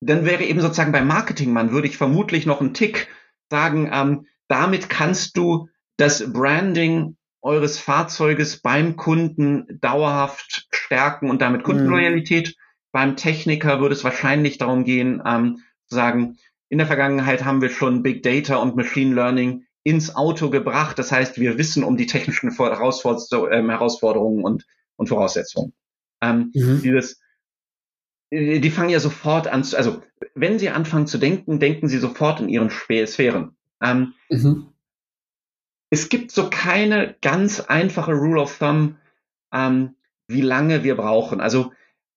dann wäre eben sozusagen beim Marketingmann, würde ich vermutlich noch einen Tick sagen, ähm, damit kannst du das Branding eures Fahrzeuges beim Kunden dauerhaft stärken und damit mhm. Kundenloyalität. Mhm. Beim Techniker würde es wahrscheinlich darum gehen, ähm, sagen, in der Vergangenheit haben wir schon Big Data und Machine Learning ins Auto gebracht. Das heißt, wir wissen um die technischen ähm, Herausforderungen und, und Voraussetzungen. Ähm, mhm. Dieses, äh, die fangen ja sofort an, zu, also wenn sie anfangen zu denken, denken sie sofort in ihren Sphären. Ähm, mhm. Es gibt so keine ganz einfache Rule of Thumb, ähm, wie lange wir brauchen. Also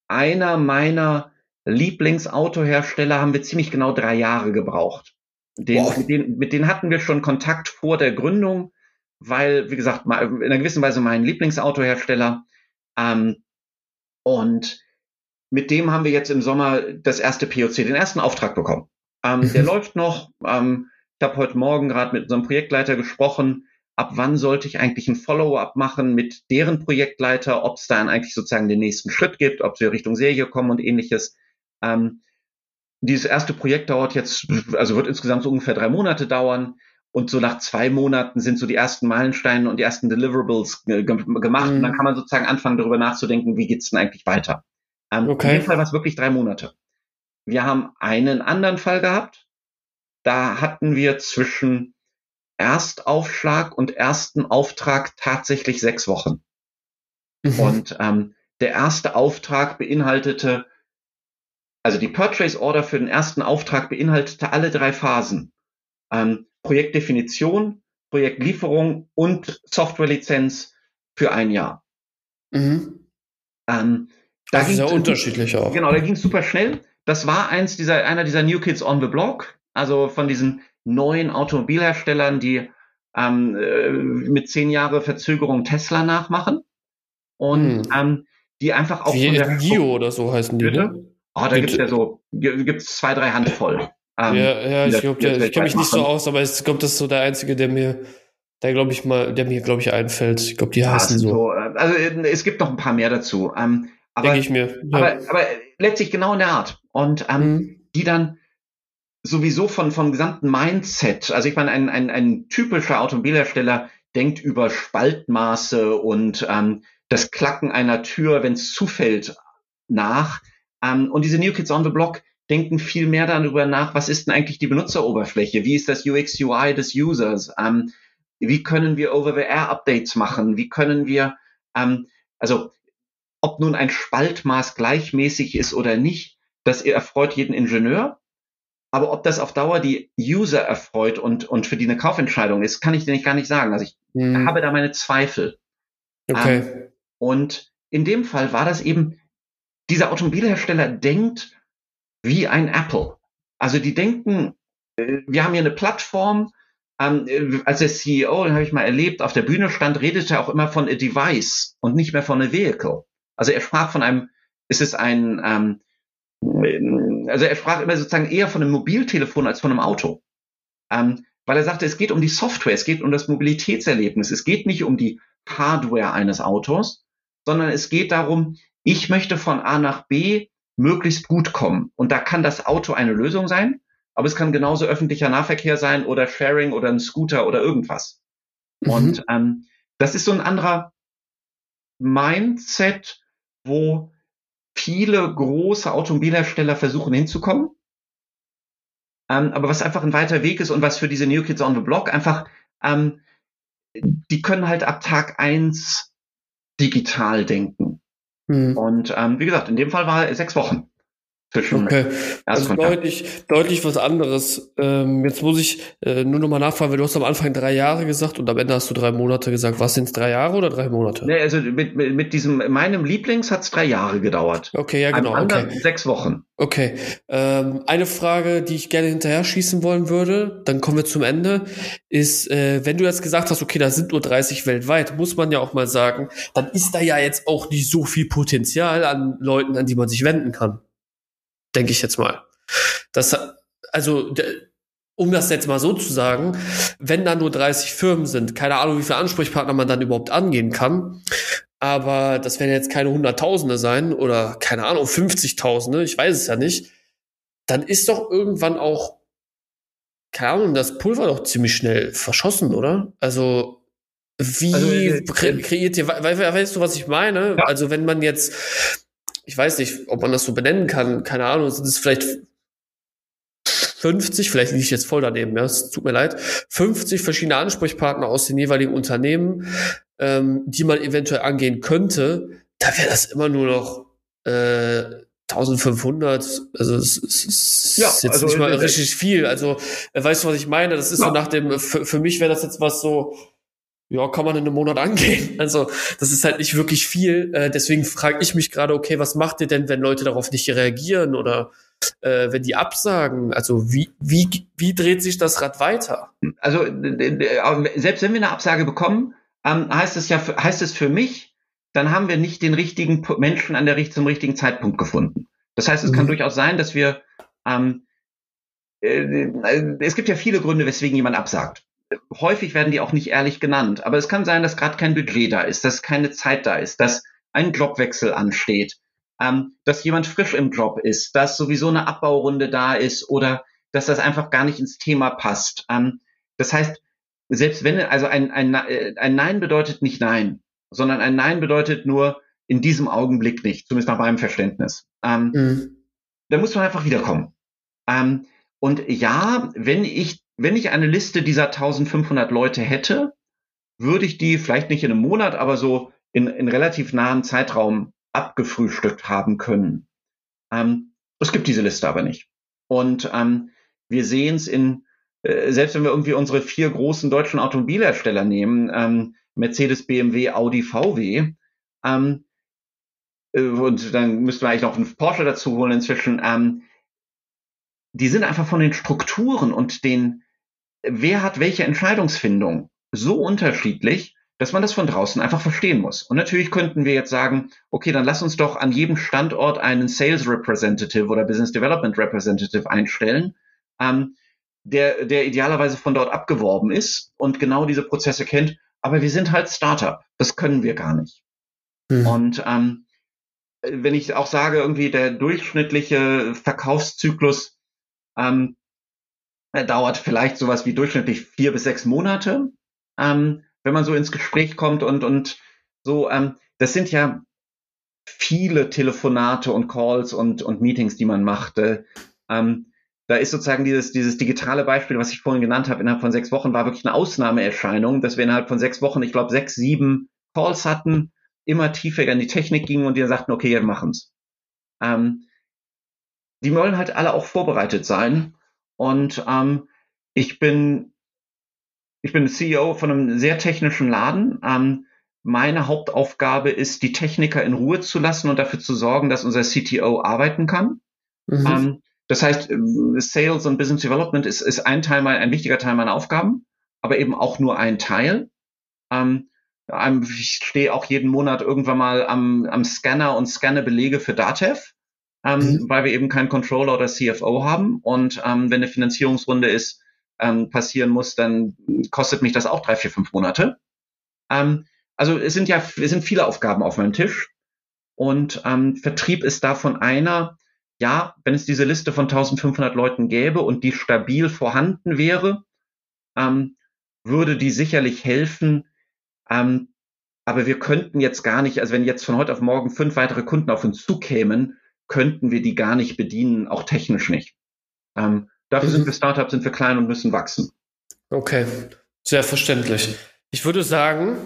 einer meiner Lieblingsautohersteller haben wir ziemlich genau drei Jahre gebraucht. Den, mit, denen, mit denen hatten wir schon Kontakt vor der Gründung, weil, wie gesagt, in einer gewissen Weise mein Lieblingsautohersteller. Ähm, und mit dem haben wir jetzt im Sommer das erste POC, den ersten Auftrag bekommen. Ähm, der läuft noch. Ähm, ich habe heute Morgen gerade mit unserem Projektleiter gesprochen. Ab wann sollte ich eigentlich ein Follow-up machen mit deren Projektleiter, ob es dann eigentlich sozusagen den nächsten Schritt gibt, ob wir Richtung Serie kommen und ähnliches. Ähm, dieses erste Projekt dauert jetzt, also wird insgesamt so ungefähr drei Monate dauern. Und so nach zwei Monaten sind so die ersten Meilensteine und die ersten Deliverables ge gemacht. Mhm. Und dann kann man sozusagen anfangen, darüber nachzudenken, wie geht's denn eigentlich weiter. Ähm, okay. In dem Fall war es wirklich drei Monate. Wir haben einen anderen Fall gehabt. Da hatten wir zwischen Erstaufschlag und ersten Auftrag tatsächlich sechs Wochen. Mhm. Und ähm, der erste Auftrag beinhaltete also die Purchase Order für den ersten Auftrag beinhaltete alle drei Phasen. Ähm, Projektdefinition, Projektlieferung und Softwarelizenz für ein Jahr. Mhm. Ähm, da das ist ja unterschiedlich auch. Genau, da ging es super schnell. Das war eins dieser, einer dieser New Kids on the Block, also von diesen neuen Automobilherstellern, die ähm, äh, mit zehn Jahre Verzögerung Tesla nachmachen und mhm. ähm, die einfach auch Wie von der Gio oder so heißen die, ne? Oh, da gibt es ja so, gibt's zwei, drei Handvoll. Ähm, ja, ja, ich glaube, ich kenne mich nicht so aus, aber ich glaube, das ist so der einzige, der mir, der glaube ich mal, der mir, glaube ich, einfällt. Ich glaube, die ja, heißen so. so. Äh, also es gibt noch ein paar mehr dazu. Ähm, aber, Denke ich mir. Ja. Aber, aber letztlich genau in der Art. Und ähm, mhm. die dann sowieso von, vom gesamten Mindset. Also ich meine, ein, ein, ein typischer Automobilhersteller denkt über Spaltmaße und ähm, das Klacken einer Tür, wenn es zufällt, nach. Ähm, und diese New Kids on the Block denken viel mehr darüber nach, was ist denn eigentlich die Benutzeroberfläche? Wie ist das UX UI des Users? Ähm, wie können wir Over-the-Air-Updates machen? Wie können wir, ähm, also ob nun ein Spaltmaß gleichmäßig ist oder nicht, das erfreut jeden Ingenieur. Aber ob das auf Dauer die User erfreut und, und für die eine Kaufentscheidung ist, kann ich dir nicht gar nicht sagen. Also ich hm. habe da meine Zweifel. Okay. Ähm, und in dem Fall war das eben, dieser Automobilhersteller denkt wie ein Apple. Also die denken, äh, wir haben hier eine Plattform, ähm, äh, als der CEO, den habe ich mal erlebt, auf der Bühne stand, redete er auch immer von a device und nicht mehr von a vehicle. Also er sprach von einem, ist es ein, ähm, also er sprach immer sozusagen eher von einem Mobiltelefon als von einem Auto. Ähm, weil er sagte, es geht um die Software, es geht um das Mobilitätserlebnis, es geht nicht um die Hardware eines Autos, sondern es geht darum, ich möchte von A nach B möglichst gut kommen. Und da kann das Auto eine Lösung sein, aber es kann genauso öffentlicher Nahverkehr sein oder Sharing oder ein Scooter oder irgendwas. Mhm. Und ähm, das ist so ein anderer Mindset, wo viele große Automobilhersteller versuchen hinzukommen. Ähm, aber was einfach ein weiter Weg ist und was für diese New Kids on the Block einfach, ähm, die können halt ab Tag eins digital denken. Hm. Und ähm, wie gesagt, in dem Fall war sechs Wochen. Okay, also deutlich, deutlich was anderes. Ähm, jetzt muss ich äh, nur nochmal nachfragen, weil du hast am Anfang drei Jahre gesagt und am Ende hast du drei Monate gesagt. Was sind es, drei Jahre oder drei Monate? Nee, also mit, mit, mit diesem, meinem Lieblings hat es drei Jahre gedauert. Okay, ja genau. okay. sechs Wochen. Okay, ähm, eine Frage, die ich gerne hinterher schießen wollen würde, dann kommen wir zum Ende, ist, äh, wenn du jetzt gesagt hast, okay, da sind nur 30 weltweit, muss man ja auch mal sagen, dann ist da ja jetzt auch nicht so viel Potenzial an Leuten, an die man sich wenden kann denke ich jetzt mal. Das, also, um das jetzt mal so zu sagen, wenn da nur 30 Firmen sind, keine Ahnung, wie viele Ansprechpartner man dann überhaupt angehen kann, aber das werden jetzt keine Hunderttausende sein oder keine Ahnung, 50.000, ich weiß es ja nicht, dann ist doch irgendwann auch, keine Ahnung, das Pulver doch ziemlich schnell verschossen, oder? Also, wie also, äh, kre kreiert ihr, we weißt du, was ich meine? Ja. Also, wenn man jetzt ich weiß nicht, ob man das so benennen kann, keine Ahnung, sind es vielleicht 50, vielleicht liege ich jetzt voll daneben, ja, es tut mir leid, 50 verschiedene Ansprechpartner aus den jeweiligen Unternehmen, ähm, die man eventuell angehen könnte, da wäre das immer nur noch äh, 1500, also es, es ist ja, jetzt also, nicht mal richtig viel. Also, äh, weißt du, was ich meine? Das ist ja. so nach dem, für, für mich wäre das jetzt was so, ja, kann man in einem Monat angehen. Also das ist halt nicht wirklich viel. Äh, deswegen frage ich mich gerade, okay, was macht ihr denn, wenn Leute darauf nicht reagieren oder äh, wenn die absagen? Also wie, wie, wie dreht sich das Rad weiter? Also selbst wenn wir eine Absage bekommen, ähm, heißt es ja, heißt es für mich, dann haben wir nicht den richtigen Menschen an der zum richtigen Zeitpunkt gefunden. Das heißt, es mhm. kann durchaus sein, dass wir ähm, äh, es gibt ja viele Gründe, weswegen jemand absagt häufig werden die auch nicht ehrlich genannt. Aber es kann sein, dass gerade kein Budget da ist, dass keine Zeit da ist, dass ein Jobwechsel ansteht, ähm, dass jemand frisch im Job ist, dass sowieso eine Abbaurunde da ist oder dass das einfach gar nicht ins Thema passt. Ähm, das heißt, selbst wenn, also ein, ein, ein Nein bedeutet nicht Nein, sondern ein Nein bedeutet nur in diesem Augenblick nicht, zumindest nach meinem Verständnis. Ähm, mhm. Da muss man einfach wiederkommen. Ähm, und ja, wenn ich wenn ich eine Liste dieser 1500 Leute hätte, würde ich die vielleicht nicht in einem Monat, aber so in, in relativ nahem Zeitraum abgefrühstückt haben können. Ähm, es gibt diese Liste aber nicht. Und ähm, wir sehen es in, äh, selbst wenn wir irgendwie unsere vier großen deutschen Automobilhersteller nehmen, ähm, Mercedes, BMW, Audi, VW, ähm, äh, und dann müssten wir eigentlich noch einen Porsche dazu holen inzwischen, ähm, die sind einfach von den Strukturen und den, wer hat welche Entscheidungsfindung so unterschiedlich, dass man das von draußen einfach verstehen muss. Und natürlich könnten wir jetzt sagen, okay, dann lass uns doch an jedem Standort einen Sales Representative oder Business Development Representative einstellen, ähm, der, der idealerweise von dort abgeworben ist und genau diese Prozesse kennt. Aber wir sind halt Startup. Das können wir gar nicht. Mhm. Und ähm, wenn ich auch sage, irgendwie der durchschnittliche Verkaufszyklus ähm, äh, dauert vielleicht sowas wie durchschnittlich vier bis sechs Monate, ähm, wenn man so ins Gespräch kommt und, und so, ähm, das sind ja viele Telefonate und Calls und, und Meetings, die man macht. Äh, ähm, da ist sozusagen dieses, dieses digitale Beispiel, was ich vorhin genannt habe, innerhalb von sechs Wochen, war wirklich eine Ausnahmeerscheinung, dass wir innerhalb von sechs Wochen, ich glaube, sechs, sieben Calls hatten, immer tiefer in die Technik gingen und die sagten, okay, wir machen's. Ähm, die wollen halt alle auch vorbereitet sein. Und ähm, ich bin ich bin CEO von einem sehr technischen Laden. Ähm, meine Hauptaufgabe ist, die Techniker in Ruhe zu lassen und dafür zu sorgen, dass unser CTO arbeiten kann. Mhm. Ähm, das heißt, äh, Sales und Business Development ist, ist ein Teil, ein wichtiger Teil meiner Aufgaben, aber eben auch nur ein Teil. Ähm, ich stehe auch jeden Monat irgendwann mal am, am Scanner und scanne Belege für Datev, ähm, mhm. weil wir eben keinen Controller oder CFO haben. Und ähm, wenn eine Finanzierungsrunde ist, ähm, passieren muss, dann kostet mich das auch drei, vier, fünf Monate. Ähm, also es sind ja, es sind viele Aufgaben auf meinem Tisch. Und ähm, Vertrieb ist davon einer, ja, wenn es diese Liste von 1500 Leuten gäbe und die stabil vorhanden wäre, ähm, würde die sicherlich helfen. Ähm, aber wir könnten jetzt gar nicht, also wenn jetzt von heute auf morgen fünf weitere Kunden auf uns zukämen, könnten wir die gar nicht bedienen, auch technisch nicht. Ähm, Dafür mhm. sind wir Startup, sind wir klein und müssen wachsen. Okay, sehr verständlich. Ich würde sagen,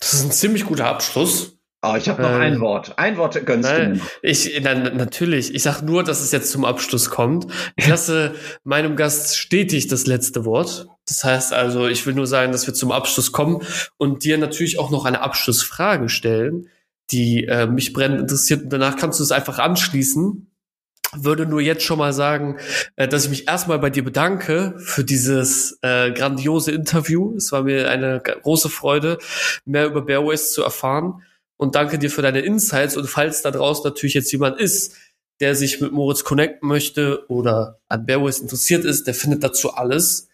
das ist ein ziemlich guter Abschluss. Oh, ich habe noch ähm, ein Wort. Ein Wort gönnst nein, du mir. Ich, na, natürlich. Ich sage nur, dass es jetzt zum Abschluss kommt. Ich lasse meinem Gast stetig das letzte Wort. Das heißt also, ich will nur sagen, dass wir zum Abschluss kommen und dir natürlich auch noch eine Abschlussfrage stellen, die äh, mich brennend interessiert. Und danach kannst du es einfach anschließen würde nur jetzt schon mal sagen, äh, dass ich mich erstmal bei dir bedanke für dieses äh, grandiose Interview. Es war mir eine große Freude, mehr über Bearways zu erfahren. Und danke dir für deine Insights. Und falls da draußen natürlich jetzt jemand ist, der sich mit Moritz connecten möchte oder an Bearways interessiert ist, der findet dazu alles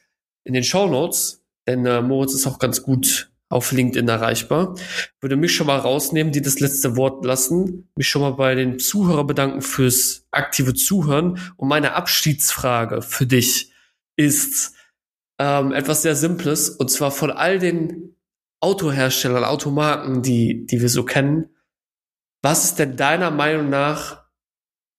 in den Show Notes. Denn äh, Moritz ist auch ganz gut auf LinkedIn erreichbar. Würde mich schon mal rausnehmen, die das letzte Wort lassen, mich schon mal bei den Zuhörer bedanken fürs aktive Zuhören. Und meine Abschiedsfrage für dich ist ähm, etwas sehr Simples, und zwar von all den Autoherstellern, Automarken, die, die wir so kennen. Was ist denn deiner Meinung nach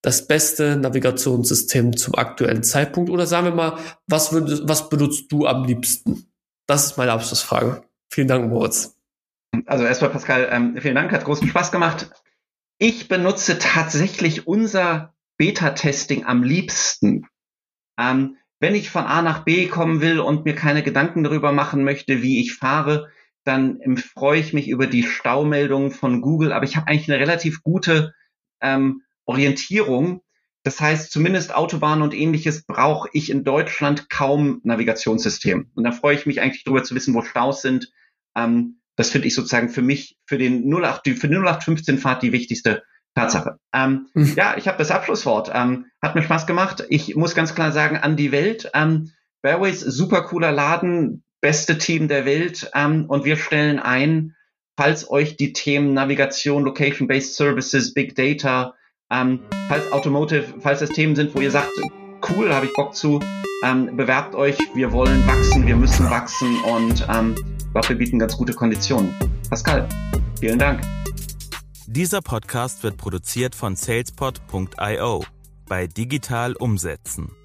das beste Navigationssystem zum aktuellen Zeitpunkt? Oder sagen wir mal, was, würdest, was benutzt du am liebsten? Das ist meine Abschlussfrage. Vielen Dank, Moritz. Also erstmal, Pascal, ähm, vielen Dank, hat großen Spaß gemacht. Ich benutze tatsächlich unser Beta-Testing am liebsten. Ähm, wenn ich von A nach B kommen will und mir keine Gedanken darüber machen möchte, wie ich fahre, dann freue ich mich über die Staumeldungen von Google. Aber ich habe eigentlich eine relativ gute ähm, Orientierung das heißt, zumindest Autobahnen und ähnliches brauche ich in Deutschland kaum Navigationssystem. Und da freue ich mich eigentlich darüber zu wissen, wo Staus sind. Ähm, das finde ich sozusagen für mich, für den 08, für die 0815 Fahrt die wichtigste Tatsache. Ähm, mhm. Ja, ich habe das Abschlusswort. Ähm, hat mir Spaß gemacht. Ich muss ganz klar sagen, an die Welt. Ähm, Bearways, super cooler Laden, beste Team der Welt. Ähm, und wir stellen ein, falls euch die Themen Navigation, Location-Based Services, Big Data, ähm, falls Automotive, falls das Themen sind, wo ihr sagt, cool, habe ich Bock zu, ähm, bewerbt euch. Wir wollen wachsen, wir müssen wachsen und ähm, ich glaube, wir bieten ganz gute Konditionen. Pascal, vielen Dank. Dieser Podcast wird produziert von salespod.io bei Digital Umsetzen.